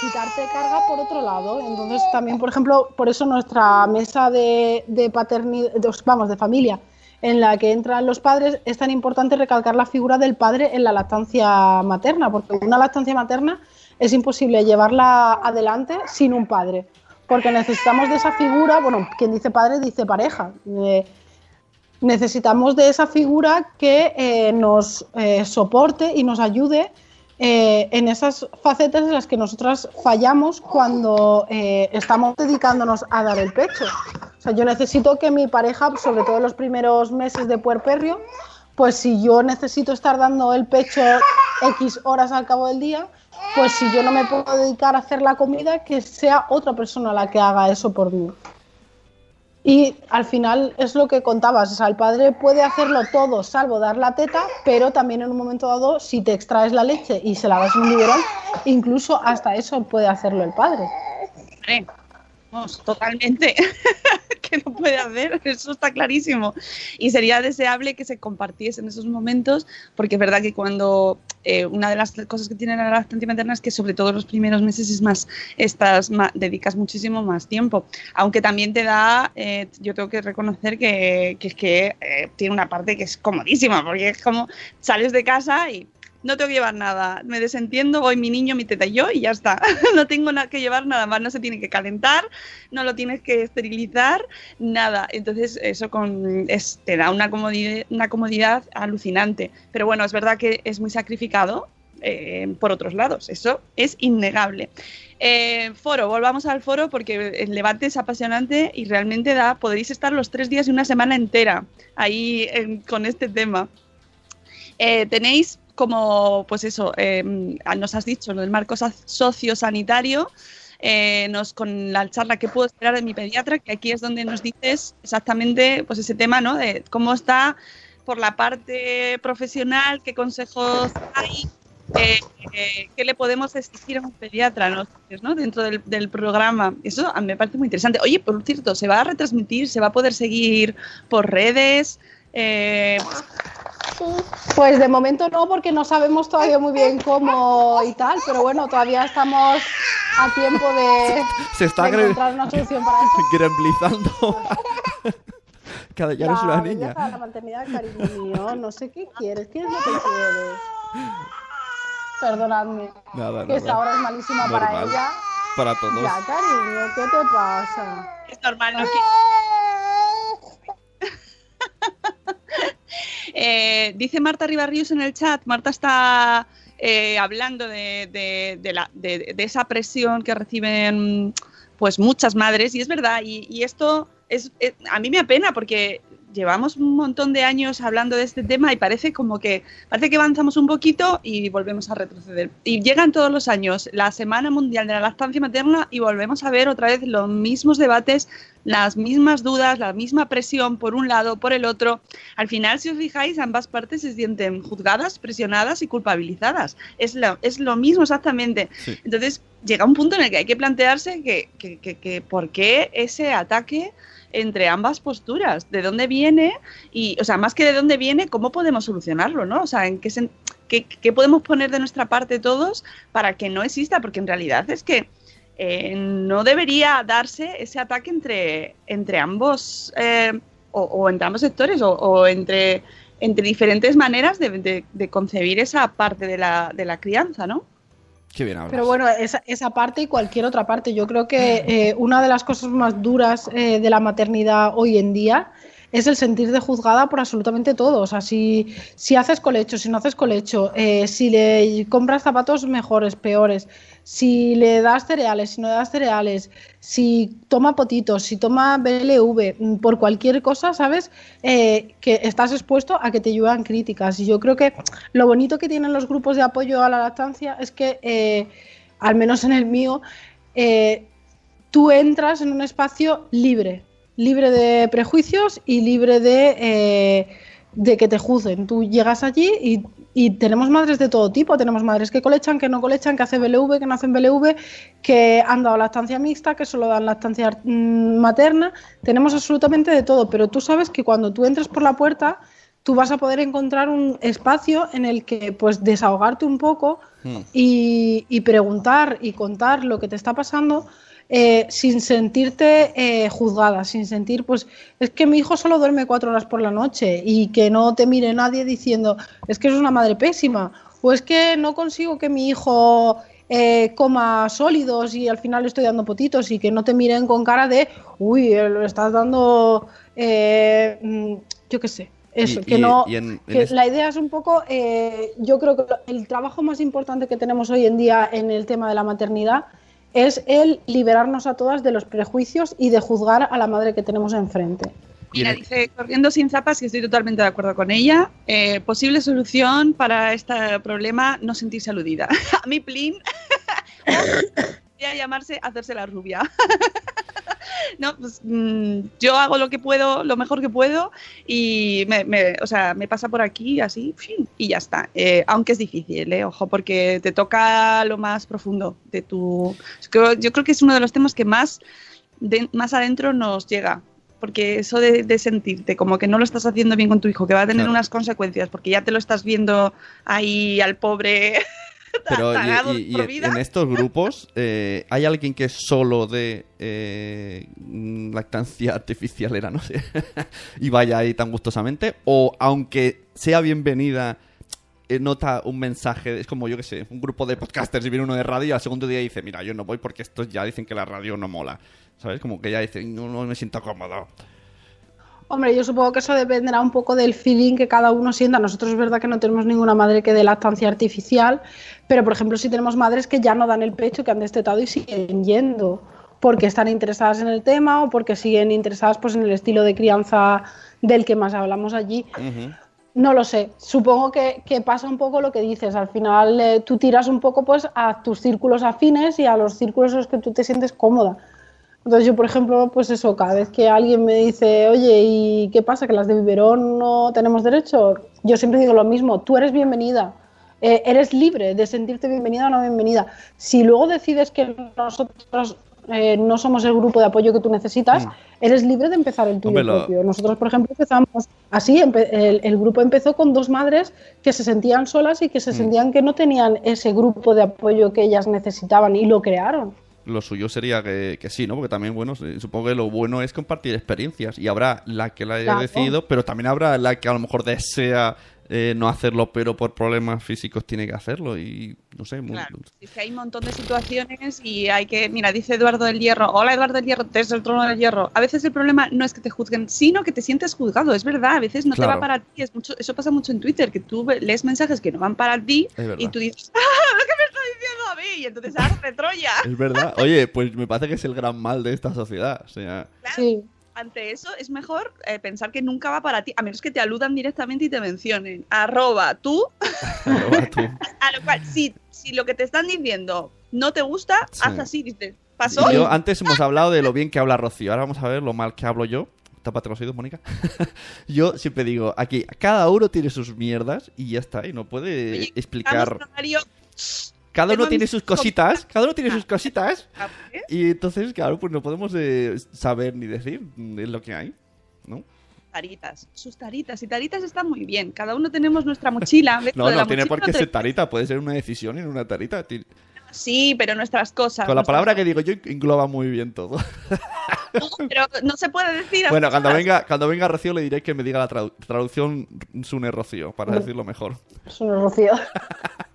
quitarte carga por otro lado. Entonces también, por ejemplo, por eso nuestra mesa de, de paternidad, vamos, de familia, en la que entran los padres, es tan importante recalcar la figura del padre en la lactancia materna, porque una lactancia materna es imposible llevarla adelante sin un padre, porque necesitamos de esa figura, bueno, quien dice padre dice pareja. eh, necesitamos de esa figura que eh, nos eh, soporte y nos ayude eh, en esas facetas en las que nosotras fallamos cuando eh, estamos dedicándonos a dar el pecho. O sea, yo necesito que mi pareja, sobre todo en los primeros meses de puerperio, pues si yo necesito estar dando el pecho X horas al cabo del día, pues si yo no me puedo dedicar a hacer la comida, que sea otra persona la que haga eso por mí. Y al final es lo que contabas, o sea, el padre puede hacerlo todo salvo dar la teta, pero también en un momento dado, si te extraes la leche y se la das un biberón, incluso hasta eso puede hacerlo el padre. Totalmente. que no puede hacer, eso está clarísimo. Y sería deseable que se compartiesen esos momentos, porque es verdad que cuando eh, una de las cosas que tiene la lactancia materna es que sobre todo los primeros meses es más, estás ma- dedicas muchísimo más tiempo. Aunque también te da, eh, yo tengo que reconocer que, que eh, tiene una parte que es comodísima, porque es como sales de casa y no tengo que llevar nada, me desentiendo, voy mi niño, mi teta y yo y ya está. no tengo nada que llevar nada más, no se tiene que calentar, no lo tienes que esterilizar, nada. Entonces eso con, es, te da una comodidad, una comodidad alucinante. Pero bueno, es verdad que es muy sacrificado eh, por otros lados, eso es innegable. Eh, foro, volvamos al foro porque el debate es apasionante y realmente da, podréis estar los tres días y una semana entera ahí con este tema. Eh, tenéis como, pues eso, eh, nos has dicho, lo del marco sa- sociosanitario, eh, nos con la charla que puedo esperar de mi pediatra, que aquí es donde nos dices exactamente pues ese tema, ¿no? De cómo está por la parte profesional, qué consejos hay, eh, eh, qué le podemos exigir a un pediatra ¿no? ¿no? dentro del, del programa. Eso me parece muy interesante. Oye, por cierto, ¿se va a retransmitir? ¿Se va a poder seguir por redes? Eh, Pues de momento no, porque no sabemos todavía muy bien cómo y tal, pero bueno, todavía estamos a tiempo de, Se está de encontrar una solución para eso. gremlizando. Cada ya eres una Ya, niña. la maternidad, cariño mío. No sé qué quieres. ¿Qué es lo que quieres? Perdonadme. Nada, que esta hora es malísima para Normal. ella. Para todos. Ya, cariño, ¿qué te pasa? es normal, ¿no? Eh, dice Marta Ribarrius en el chat, Marta está eh, hablando de, esa presión que reciben pues muchas madres y es verdad y, y esto es, es- a mí me apena porque llevamos un montón de años hablando de este tema y parece como que parece que avanzamos un poquito y volvemos a retroceder y llegan todos los años la Semana Mundial de la Lactancia Materna y volvemos a ver otra vez los mismos debates las mismas dudas, la misma presión por un lado, por el otro. Al final, si os fijáis, ambas partes se sienten juzgadas, presionadas y culpabilizadas. Es lo, es lo mismo exactamente. Sí. Entonces, llega un punto en el que hay que plantearse que, que- que- que por qué ese ataque entre ambas posturas, de dónde viene y, o sea, más que de dónde viene, cómo podemos solucionarlo, ¿no? O sea, en qué, qué- qué podemos poner de nuestra parte todos para que no exista, porque en realidad es que eh, no debería darse ese ataque entre, entre ambos eh, o, entre ambos sectores o, entre, entre diferentes maneras de, de- de concebir esa parte de la, de la crianza, ¿no? Qué bien. Pero bueno, esa, parte y cualquier otra parte. Yo creo que eh, una de las cosas más duras eh, de la maternidad hoy en día es el sentirte juzgada por absolutamente todo. O sea, si, si haces colecho, si no haces colecho, eh, si le compras zapatos mejores, peores, si le das cereales, si no le das cereales, si toma potitos, si toma BLV, mm, por cualquier cosa, ¿sabes? Eh, que estás expuesto a que te lluevan críticas. Y yo creo que lo bonito que tienen los grupos de apoyo a la lactancia es que, eh, al menos en el mío, eh, tú entras en un espacio libre, libre de prejuicios y libre de, de que te juzguen. Tú llegas allí y, y tenemos madres de todo tipo. Tenemos madres que colechan, que no colechan, que hacen BLV, que no hacen BLV, que han dado lactancia mixta, que solo dan lactancia mm, materna. Tenemos absolutamente de todo, pero tú sabes que cuando tú entres por la puerta, tú vas a poder encontrar un espacio en el que pues desahogarte un poco Hmm. y, y preguntar y contar lo que te está pasando eh, sin sentirte eh, juzgada, sin sentir, pues es que mi hijo solo duerme cuatro horas por la noche y que no te mire nadie diciendo, es que es una madre pésima, o es que no consigo que mi hijo eh, coma sólidos y al final le estoy dando potitos y que no te miren con cara de, uy, eh, lo estás dando, eh, mm, yo qué sé. Eso, Y- que no. y en- en que es- La idea es un poco. eh, yo creo que el trabajo más importante que tenemos hoy en día en el tema de la maternidad es el liberarnos a todas de los prejuicios y de juzgar a la madre que tenemos enfrente. Mira, Y dice Corriendo sin zapas, que estoy totalmente de acuerdo con ella. Eh, posible solución para este problema, no sentirse aludida. A mí, Plin, podría llamarse hacerse la rubia. no, pues mm, yo hago lo que puedo, lo mejor que puedo, y me, me- o sea, me pasa por aquí así, fin, y ya está. Eh, aunque es difícil, eh, ojo, porque te toca lo más profundo de tu. yo creo que es uno de los temas que más, de- más adentro nos llega. Porque eso de, de sentirte como que no lo estás haciendo bien con tu hijo, que va a tener Claro. unas consecuencias, porque ya te lo estás viendo ahí al pobre Pero y- tragado y, y por en- vida. en estos grupos, eh, ¿hay alguien que es solo de eh, lactancia artificial, era, no sé, y vaya ahí tan gustosamente? O aunque sea bienvenida, eh, nota un mensaje, es como yo que sé, un grupo de podcasters y viene uno de radio y al segundo día dice, mira, yo no voy porque estos ya dicen que la radio no mola. ¿Sabes? Como que ya dicen, no, no me siento cómodo. Hombre, yo supongo que eso dependerá un poco del feeling que cada uno sienta. Nosotros es verdad que no tenemos ninguna madre que dé lactancia artificial, pero por ejemplo sí tenemos madres que ya no dan el pecho, que han destetado y siguen yendo porque están interesadas en el tema o porque siguen interesadas pues en el estilo de crianza del que más hablamos allí. Ujú. No lo sé. Supongo que, que pasa un poco lo que dices. Al final eh, tú tiras un poco pues a tus círculos afines y a los círculos en los que tú te sientes cómoda. Entonces yo, por ejemplo, pues eso, cada vez que alguien me dice, oye, ¿y qué pasa? ¿Que las de biberón no tenemos derecho? Yo siempre digo lo mismo, tú eres bienvenida. Eh, eres libre de sentirte bienvenida o no bienvenida. Si luego decides que nosotros eh, no somos el grupo de apoyo que tú necesitas, Mm. eres libre de empezar el tuyo Hombre, propio. Nosotros, por ejemplo, empezamos así. empe- el, el grupo empezó con dos madres que se sentían solas y que se Mm. sentían que no tenían ese grupo de apoyo que ellas necesitaban y lo crearon. Lo suyo sería que, que sí, ¿no? Porque también, bueno, supongo que lo bueno es compartir experiencias. Y habrá la que la haya Claro. decidido, pero también habrá la que a lo mejor desea eh, no hacerlo, pero por problemas físicos tiene que hacerlo. Y no sé, muy- Claro, es que hay un montón de situaciones y hay que, mira, dice Eduardo del Hierro, hola Eduardo del Hierro, desde el trono del hierro. A veces el problema no es que te juzguen, sino que te sientes juzgado, es verdad, a veces no te va para ti, es mucho, eso pasa mucho en Twitter, que tú lees mensajes que no van para ti y tú dices, ¡ah, lo que me está diciendo a mí! Y entonces arde Troya. Es verdad. Oye, pues me parece que es el gran mal de esta sociedad. O sea, Sí. Ante eso es mejor eh, pensar que nunca va para ti, a menos que te aludan directamente y te mencionen. Arroba tú, arroba tú. a lo cual, si, si lo que te están diciendo no te gusta, Sí. haz así, dices, pasó. Y yo, antes hemos hablado de lo bien que habla Rocío. Ahora vamos a ver lo mal que hablo yo. Tápate los oídos, Mónica. yo siempre digo, aquí, cada uno tiene sus mierdas y ya está. Y no puede Oye, explicar. Cada uno tiene sus cositas. Cada uno tiene sus cositas. Y entonces, claro, pues no podemos eh, saber ni decir mm, es lo que hay. ¿No? taritas, sus taritas. Y taritas está muy bien. Cada uno tenemos nuestra mochila. No, no tiene por qué no ser tarita. Puede ser una decisión en una tarita. Sí, pero nuestras cosas. Con la nuestras- palabra que digo yo engloba muy bien todo. No, pero no se puede decir. Bueno, cuando venga, cuando venga Rocío le diré que me diga la tradu- traducción Sune Rocío, para decirlo mejor. Es Rocío.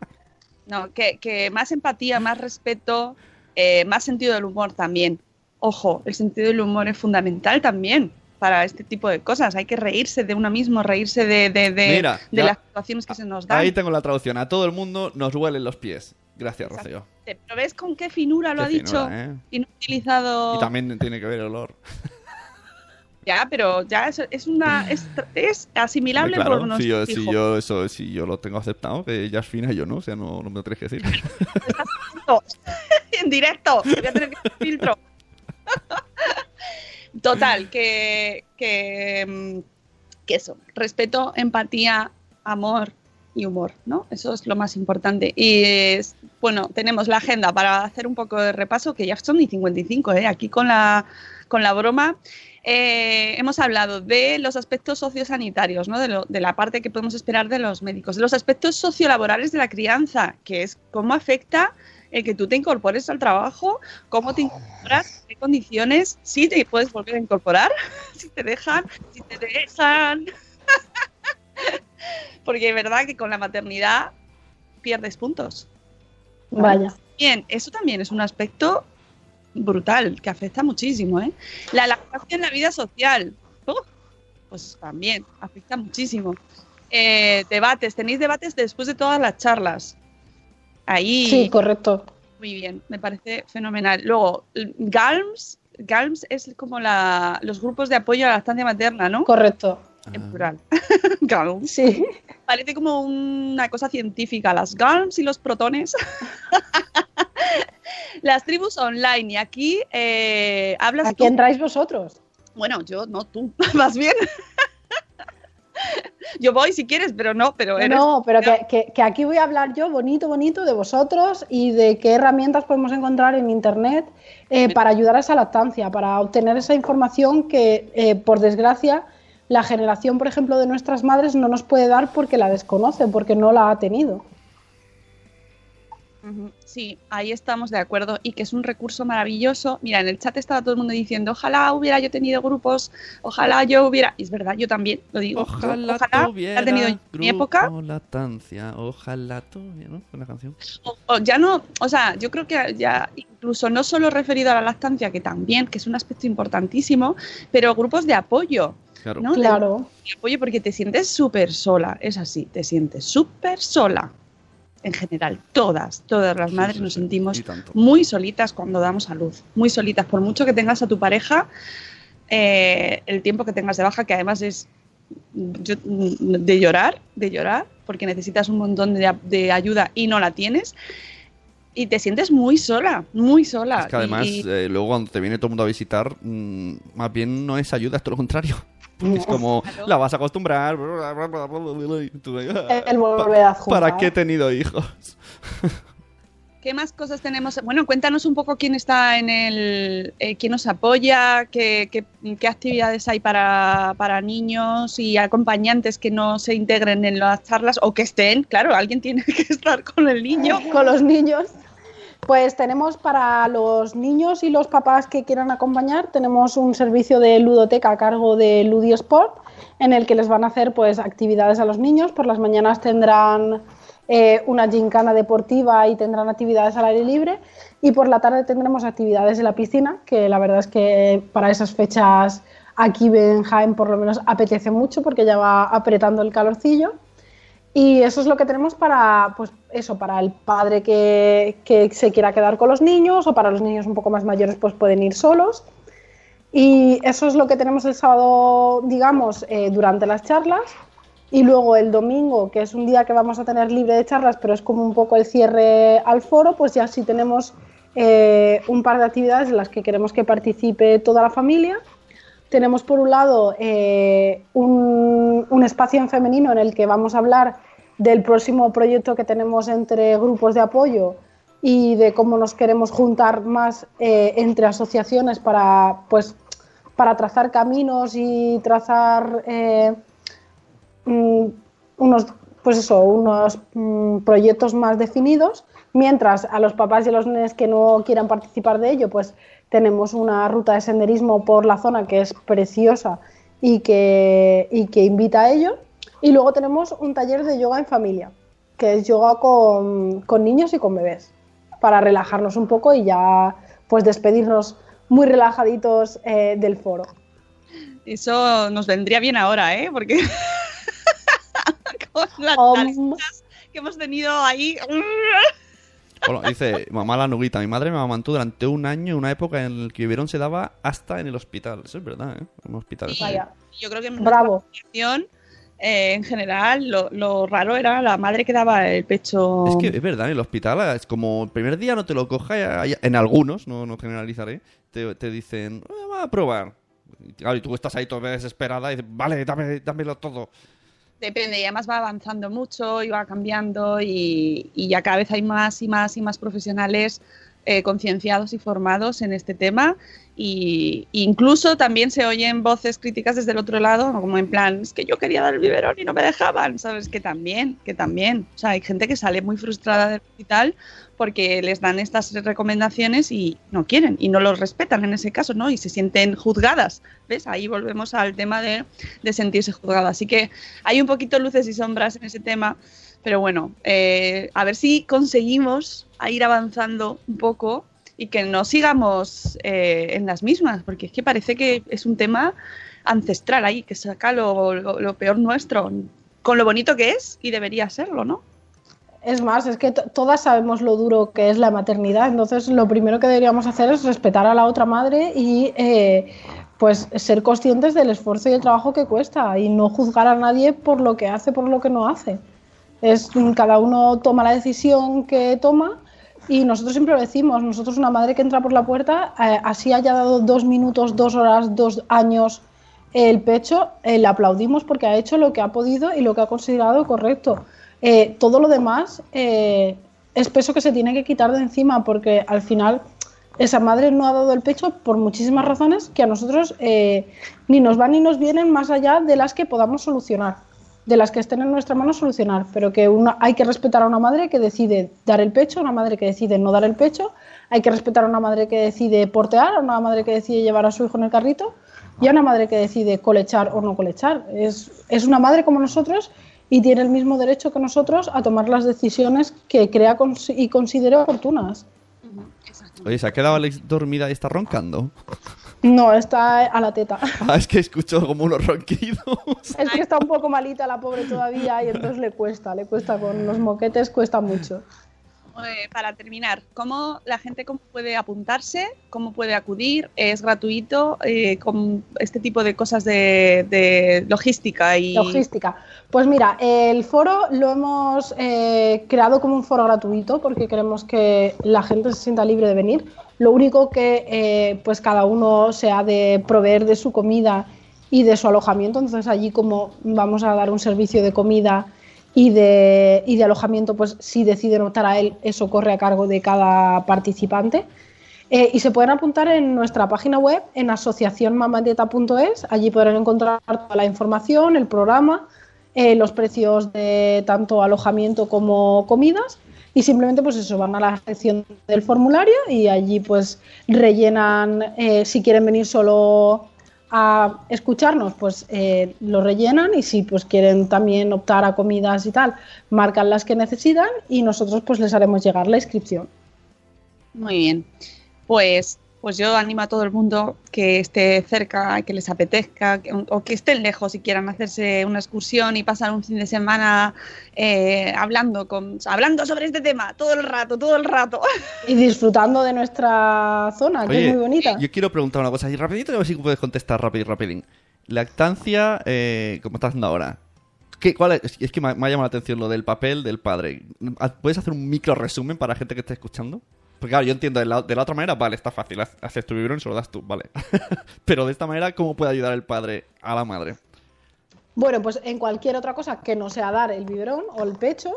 No, que, que más empatía, más respeto, eh, más sentido del humor también. Ojo, el sentido del humor es fundamental también para este tipo de cosas. Hay que reírse de uno mismo, reírse de, de, de- Mira, de ya- las situaciones que se nos dan. Ahí tengo la traducción. A todo el mundo nos huelen los pies. Gracias, Rocío. Pero ves con qué finura lo Qué ha dicho ¿eh? y no ha utilizado. Y también tiene que ver el olor. Ya, pero ya es, es una es, es asimilable Claro, por si nuestros si hijos. yo eso, si yo lo tengo aceptado, que ella es fina y yo no, o sea, no, no me lo tienes que decir. en directo. Voy a tener que filtro. Total, que, que, mm, que eso, respeto, empatía, amor y humor, ¿no? Eso es lo más importante. Y es- bueno, tenemos la agenda para hacer un poco de repaso, que ya son y 55, ¿eh? Aquí con la, con la broma. Eh, hemos hablado de los aspectos sociosanitarios, ¿no? de, lo- de la parte que podemos esperar de los médicos, de los aspectos sociolaborales de la crianza, que es cómo afecta el que tú te incorpores al trabajo, cómo te incorporas, qué condiciones, si te puedes volver a incorporar, si te dejan, si te dejan. Porque es verdad que con la maternidad pierdes puntos. Vaya. Bien, eso también es un aspecto brutal que afecta muchísimo. ¿eh? La lactancia en la vida social, pues también afecta muchísimo. Eh, debates, tenéis debates después de todas las charlas. Ahí, Sí, correcto. muy bien, me parece fenomenal. Luego, GALMS, GALMS es como la, los grupos de apoyo a la lactancia materna, ¿no? Correcto. En plural. GALMS. Sí. Parece como una cosa científica, las GALMS y los protones. las tribus online. Y aquí eh, hablas ¿A tú. quién traéis vosotros? Bueno, yo no, tú, más bien. yo voy si quieres, pero no, pero eres. No, pero que, que- que aquí voy a hablar yo bonito, bonito de vosotros y de qué herramientas podemos encontrar en Internet eh, para ayudar a esa lactancia, para obtener esa información que, eh, por desgracia, la generación, por ejemplo, de nuestras madres no nos puede dar porque la desconoce, porque no la ha tenido. Sí, ahí estamos de acuerdo y que es un recurso maravilloso. Mira, en el chat estaba todo el mundo diciendo, ojalá hubiera yo tenido grupos, ojalá yo hubiera... Y es verdad, yo también lo digo. Ojalá, ojalá tuviera hubiera tenido en mi época. lactancia. Ojalá tuviera, ¿no? Una canción. O, o ya no, o sea, yo creo que ya incluso no solo referido a la lactancia, que también, que es un aspecto importantísimo, pero grupos de apoyo. Claro. ¿no? De- Claro. de apoyo porque te sientes súper sola, es así, te sientes súper sola. En general, todas, todas las madres nos sentimos muy solitas cuando damos a luz, muy solitas, por mucho que tengas a tu pareja, eh, el tiempo que tengas de baja, que además es de llorar, de llorar, porque necesitas un montón de, de ayuda y no la tienes. Y te sientes muy sola, muy sola. Es que además, Y- eh, luego cuando te viene todo el mundo a visitar, mm, más bien no es ayuda, es todo lo contrario. Es como, la vas a acostumbrar. tú, ah, El volver a. ¿Para qué he tenido hijos? ¿Qué más cosas tenemos? Bueno, cuéntanos un poco quién está en el, eh, quién nos apoya, qué, qué- qué actividades hay para, para niños y acompañantes que no se integren en las charlas o que estén, claro, alguien tiene que estar con el niño. con los niños. Pues tenemos para los niños y los papás que quieran acompañar, tenemos un servicio de ludoteca a cargo de Ludisport, en el que les van a hacer pues actividades a los niños. Por las mañanas tendrán eh, una gincana deportiva y tendrán actividades al aire libre. Y por la tarde tendremos actividades en la piscina, que la verdad es que para esas fechas aquí en Jaén por lo menos apetece mucho porque ya va apretando el calorcillo. Y eso es lo que tenemos para, pues eso, para el padre que, que se quiera quedar con los niños o para los niños un poco más mayores pues pueden ir solos. Y eso es lo que tenemos el sábado, digamos, eh, durante las charlas. Y luego el domingo, que es un día que vamos a tener libre de charlas, pero es como un poco el cierre al foro, pues ya sí tenemos eh, un par de actividades en las que queremos que participe toda la familia. Tenemos por un lado eh, un, espacio en femenino en el que vamos a hablar del próximo proyecto que tenemos entre grupos de apoyo y de cómo nos queremos juntar más eh, entre asociaciones para, pues, para trazar caminos y trazar eh, mm, unos, pues eso, unos mm, proyectos más definidos, mientras a los papás y a los nenes que no quieran participar de ello, pues tenemos una ruta de senderismo por la zona que es preciosa y que, y que invita a ello. Y luego tenemos un taller de yoga en familia, que es yoga con, con niños y con bebés, para relajarnos un poco y ya pues despedirnos muy relajaditos eh, del foro. Eso nos vendría bien ahora, ¿eh? Porque con las charlas que hemos tenido ahí. Bueno, dice, mamá la nuguita, mi madre me amamantó durante un año, una época en la que biberón se daba hasta en el hospital. Eso es verdad, ¿eh? En un hospital. Vaya. Yo creo que en Bravo. eh, en general, lo, lo raro era la madre que daba el pecho. Es que es verdad, en el hospital es como el primer día no te lo coja, en algunos, no, no generalizaré, te, te dicen, "Eh, va a probar. Y, claro, y tú estás ahí toda desesperada y dices, vale, dame, dámelo todo. Depende, y además va avanzando mucho y va cambiando y, y ya cada vez hay más y más y más profesionales eh, concienciados y formados en este tema y incluso también se oyen voces críticas desde el otro lado, como en plan, es que yo quería dar el biberón y no me dejaban, ¿sabes? Que también, que también. O sea, hay gente que sale muy frustrada del hospital porque les dan estas recomendaciones y no quieren y no los respetan en ese caso, ¿no? Y se sienten juzgadas, ¿ves? Ahí volvemos al tema de, de sentirse juzgado. Así que hay un poquito luces y sombras en ese tema, pero bueno, eh, a ver si conseguimos a ir avanzando un poco y que no sigamos eh, en las mismas, porque es que parece que es un tema ancestral ahí, que saca lo, lo- lo peor nuestro, con lo bonito que es y debería serlo, ¿no? Es más, es que to- todas sabemos lo duro que es la maternidad, entonces lo primero que deberíamos hacer es respetar a la otra madre y eh, pues ser conscientes del esfuerzo y el trabajo que cuesta y no juzgar a nadie por lo que hace, por lo que no hace. Es, cada uno toma la decisión que toma y nosotros siempre lo decimos, nosotros una madre que entra por la puerta, eh, así haya dado dos minutos, dos horas, dos años el pecho, eh, le aplaudimos porque ha hecho lo que ha podido y lo que ha considerado correcto. Eh, todo lo demás eh, es peso que se tiene que quitar de encima porque al final esa madre no ha dado el pecho por muchísimas razones que a nosotros eh, ni nos van ni nos vienen más allá de las que podamos solucionar, de las que estén en nuestra mano solucionar, pero que hay que respetar a una madre que decide dar el pecho, a una madre que decide no dar el pecho, hay que respetar a una madre que decide portear, a una madre que decide llevar a su hijo en el carrito y a una madre que decide colechar o no colechar. Es, es una madre como nosotros y tiene el mismo derecho que nosotros a tomar las decisiones que crea cons- y considere oportunas. Oye, ¿se ha quedado Alex dormida y está roncando? No, está a la teta. Ah, es que escucho como unos ronquidos. Es que está un poco malita la pobre todavía y entonces le cuesta, le cuesta con los moquetes, cuesta mucho. Para terminar, ¿cómo la gente puede apuntarse? ¿Cómo puede acudir? ¿Es gratuito? Eh, con este tipo de cosas de, de logística y Logística. Pues mira, el foro lo hemos eh, creado como un foro gratuito porque queremos que la gente se sienta libre de venir. Lo único que eh, pues cada uno se ha de proveer de su comida y de su alojamiento. Entonces allí como vamos a dar un servicio de comida y de, y de alojamiento, pues si deciden optar a él, eso corre a cargo de cada participante. Eh, y se pueden apuntar en nuestra página web, en asociacionmamandieta.es. Allí podrán encontrar toda la información, el programa, eh, los precios de tanto alojamiento como comidas. Y simplemente, pues eso, van a la sección del formulario y allí, pues rellenan, eh, si quieren venir solo a escucharnos, pues eh, lo rellenan y si pues quieren también optar a comidas y tal, marcan las que necesitan y nosotros pues les haremos llegar la inscripción. Muy bien. Pues, pues yo animo a todo el mundo que esté cerca, que les apetezca, que- o que estén lejos y quieran hacerse una excursión y pasar un fin de semana eh, hablando, con, hablando sobre este tema todo el rato, todo el rato. Y disfrutando de nuestra zona, que es muy bonita. Yo quiero preguntar una cosa, y rapidito, a ver si puedes contestar rápido y rapidín. Lactancia, eh, como estás haciendo ahora. ¿Qué, cuál es? es que me, ha- me ha llamado la atención lo del papel del padre. ¿Puedes hacer un micro resumen para gente que esté escuchando? Porque claro, yo entiendo, de la, de la otra manera, vale, está fácil, haces tu biberón y se lo das tú, vale. Pero de esta manera, ¿cómo puede ayudar el padre a la madre? Bueno, pues en cualquier otra cosa que no sea dar el biberón o el pecho.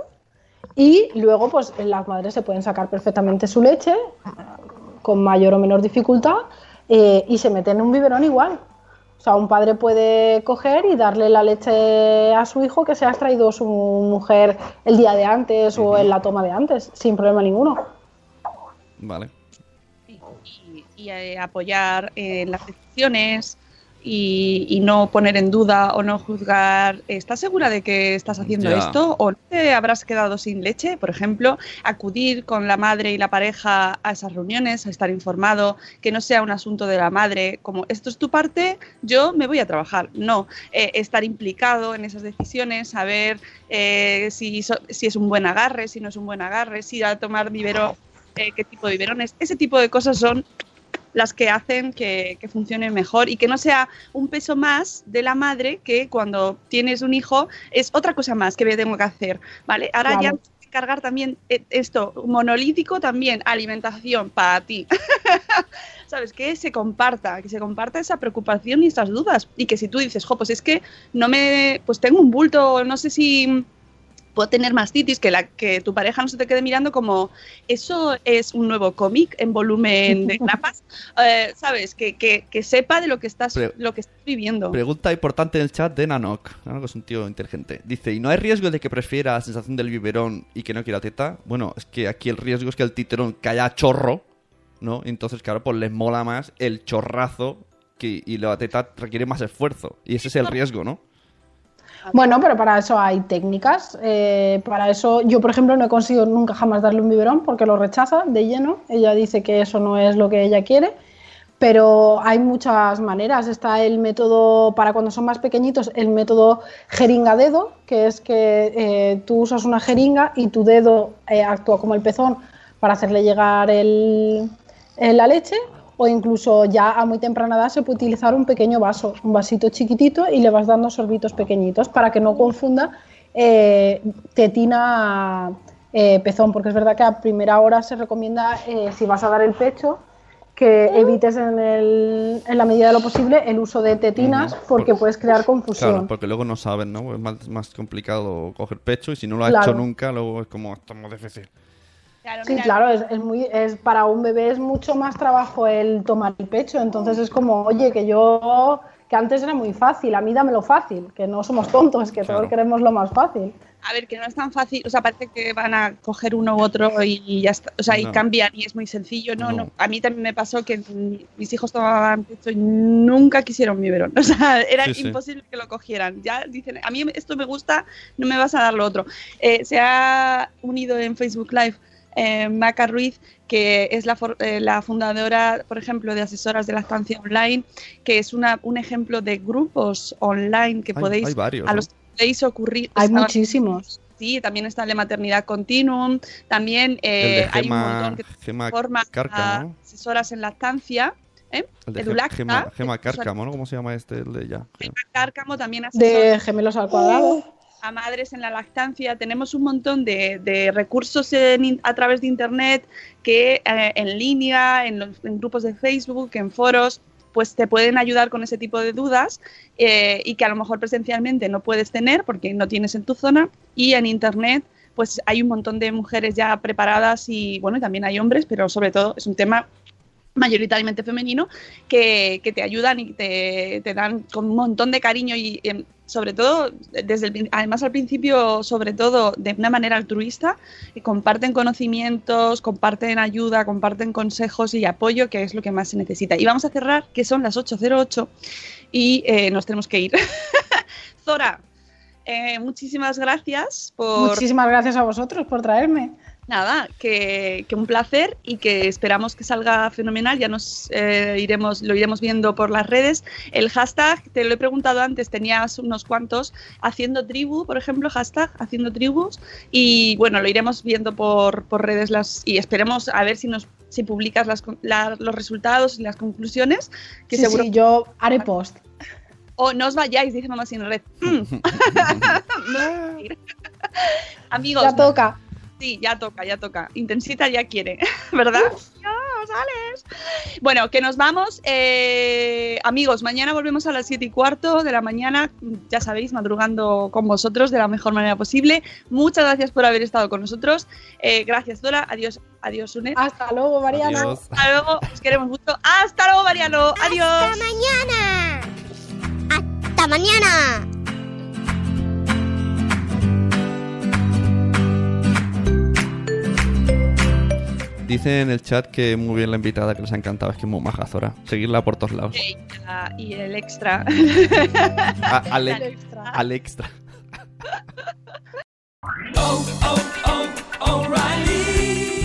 Y luego, pues las madres se pueden sacar perfectamente su leche con mayor o menor dificultad eh, y se meten en un biberón igual. O sea, un padre puede coger y darle la leche a su hijo que se ha extraído su mujer el día de antes o en la toma de antes, sin problema ninguno. Vale. y, y, eh, apoyar en las decisiones y, y no poner en duda o no juzgar. ¿Estás segura de que estás haciendo Ya. esto? ¿O te habrás quedado sin leche? Por ejemplo, acudir con la madre y la pareja a esas reuniones, a estar informado, que no sea un asunto de la madre, como esto es tu parte, yo me voy a trabajar. No, eh, estar implicado en esas decisiones, saber eh, si, so- si es un buen agarre, si no es un buen agarre, si a tomar biberón, eh, qué tipo de biberones. Ese tipo de cosas son las que hacen que, que funcione mejor y que no sea un peso más de la madre que cuando tienes un hijo es otra cosa más que me tengo que hacer, ¿vale? Ahora Claro. ya cargar también eh, esto, monolítico también, alimentación para ti. ¿Sabes? Que se comparta, que se comparta esa preocupación y esas dudas. Y que si tú dices, jo, pues es que no me, pues tengo un bulto, no sé si puedo tener mastitis, que, la, que tu pareja no se te quede mirando como, eso es un nuevo cómic en volumen de grapas, Eh, ¿sabes? Que, que, que sepa de lo que estás, Pre- lo que estás viviendo. Pregunta importante en el chat de Nanok. Nanok es un tío inteligente. Dice, ¿y no hay riesgo de que prefiera la sensación del biberón y que no quiera teta? Bueno, es que aquí el riesgo es que el titerón caiga a chorro, ¿no? Entonces, claro, pues les mola más el chorrazo que, y la teta requiere más esfuerzo. Y ese es el riesgo, ¿no? Bueno, pero para eso hay técnicas. eh, para eso, yo por ejemplo no he conseguido nunca jamás darle un biberón porque lo rechaza de lleno. Ella dice que eso no es lo que ella quiere. Pero hay muchas maneras. Está el método para cuando son más pequeñitos, el método jeringa-dedo, que es que eh, tú usas una jeringa y tu dedo eh, actúa como el pezón para hacerle llegar el- la leche. O incluso ya a muy temprana edad se puede utilizar un pequeño vaso, un vasito chiquitito y le vas dando sorbitos pequeñitos para que no confunda eh, tetina eh, pezón, porque es verdad que a primera hora se recomienda, eh, si vas a dar el pecho, que evites en, el- en la medida de lo posible el uso de tetinas porque puedes crear confusión. Claro, porque luego no saben, ¿no? Es más, más complicado coger pecho y si no lo ha Claro. hecho nunca, luego es como, esto es muy difícil. Claro, Sí, mira, claro, es, es muy, es para un bebé es mucho más trabajo el tomar el pecho, entonces es como, oye, que yo, que antes era muy fácil, a mí dámelo fácil, que no somos tontos, que Claro. todos queremos lo más fácil. A ver, que no es tan fácil, o sea, parece que van a coger uno u otro y, y ya está, o sea, y cambian y es muy sencillo. No, No. no, A mí también me pasó que mis hijos tomaban pecho y nunca quisieron biberón, o sea, era Sí, sí. imposible que lo cogieran. Ya dicen, a mí esto me gusta, no me vas a dar lo otro. Eh, se ha unido en Facebook Live eh, Maca Ruiz, que es la, for- eh, la fundadora, por ejemplo, de Asesoras de Lactancia Online, que es una, un ejemplo de grupos online que Hay- podéis, hay varios, a ¿no? los que podéis ocurrir. Hay muchísimos. Sí, también está el de maternidad continuum. También eh, el de hay un Gema, montón que Gema forma Cárcamo. asesoras en lactancia. ¿eh? El de Edulacta, Gema, Gema Cárcamo, ¿no? ¿Cómo se llama este? El de ya. Gema Cárcamo también asesora De gemelos al cuadrado. A madres en la lactancia. Tenemos un montón de, de recursos en a través de Internet que eh, en línea, en, los- grupos de Facebook, en foros, pues te pueden ayudar con ese tipo de dudas eh, y que a lo mejor presencialmente no puedes tener porque no tienes en tu zona y en Internet pues hay un montón de mujeres ya preparadas y bueno, también hay hombres, pero sobre todo es un tema mayoritariamente femenino, que, que te ayudan y te, te dan con un montón de cariño y em, sobre todo, desde el, además al principio, sobre todo de una manera altruista, y comparten conocimientos, comparten ayuda, comparten consejos y apoyo, que es lo que más se necesita. Y vamos a cerrar, que son las 8.08 y eh, nos tenemos que ir. Zora, eh, muchísimas gracias por... Muchísimas gracias a vosotros por traerme. Nada, que, que un placer y que esperamos que salga fenomenal. Ya nos eh, iremos, lo iremos viendo por las redes. El hashtag, te lo he preguntado antes, tenías unos cuantos. Haciendo tribu, por ejemplo, hashtag haciendo tribus. Y bueno, lo iremos viendo por, por redes las, y esperemos a ver si nos si publicas las con- la- los resultados y las conclusiones. Que Sí, seguro sí, yo haré post. o no os vayáis, dice mamá sin red. Mm. Amigos, Ya toca. Sí, ya toca, ya toca. Intensita ya quiere, ¿verdad? Dios, Alex. Bueno, que nos vamos. Eh, amigos, mañana volvemos a las 7 y cuarto de la mañana, ya sabéis, madrugando con vosotros de la mejor manera posible. Muchas gracias por haber estado con nosotros. Eh, gracias, Dora. Adiós, adiós, Unet. Hasta luego, Mariano. Adiós. Hasta luego, os queremos mucho. Hasta luego, Mariano. Adiós. ¡Hasta mañana! ¡Hasta mañana! Dice en el chat que muy bien la invitada, que les ha encantado, es que es muy maja Zora. Seguirla por todos lados. Y el extra. A- Ale- Extra. al extra.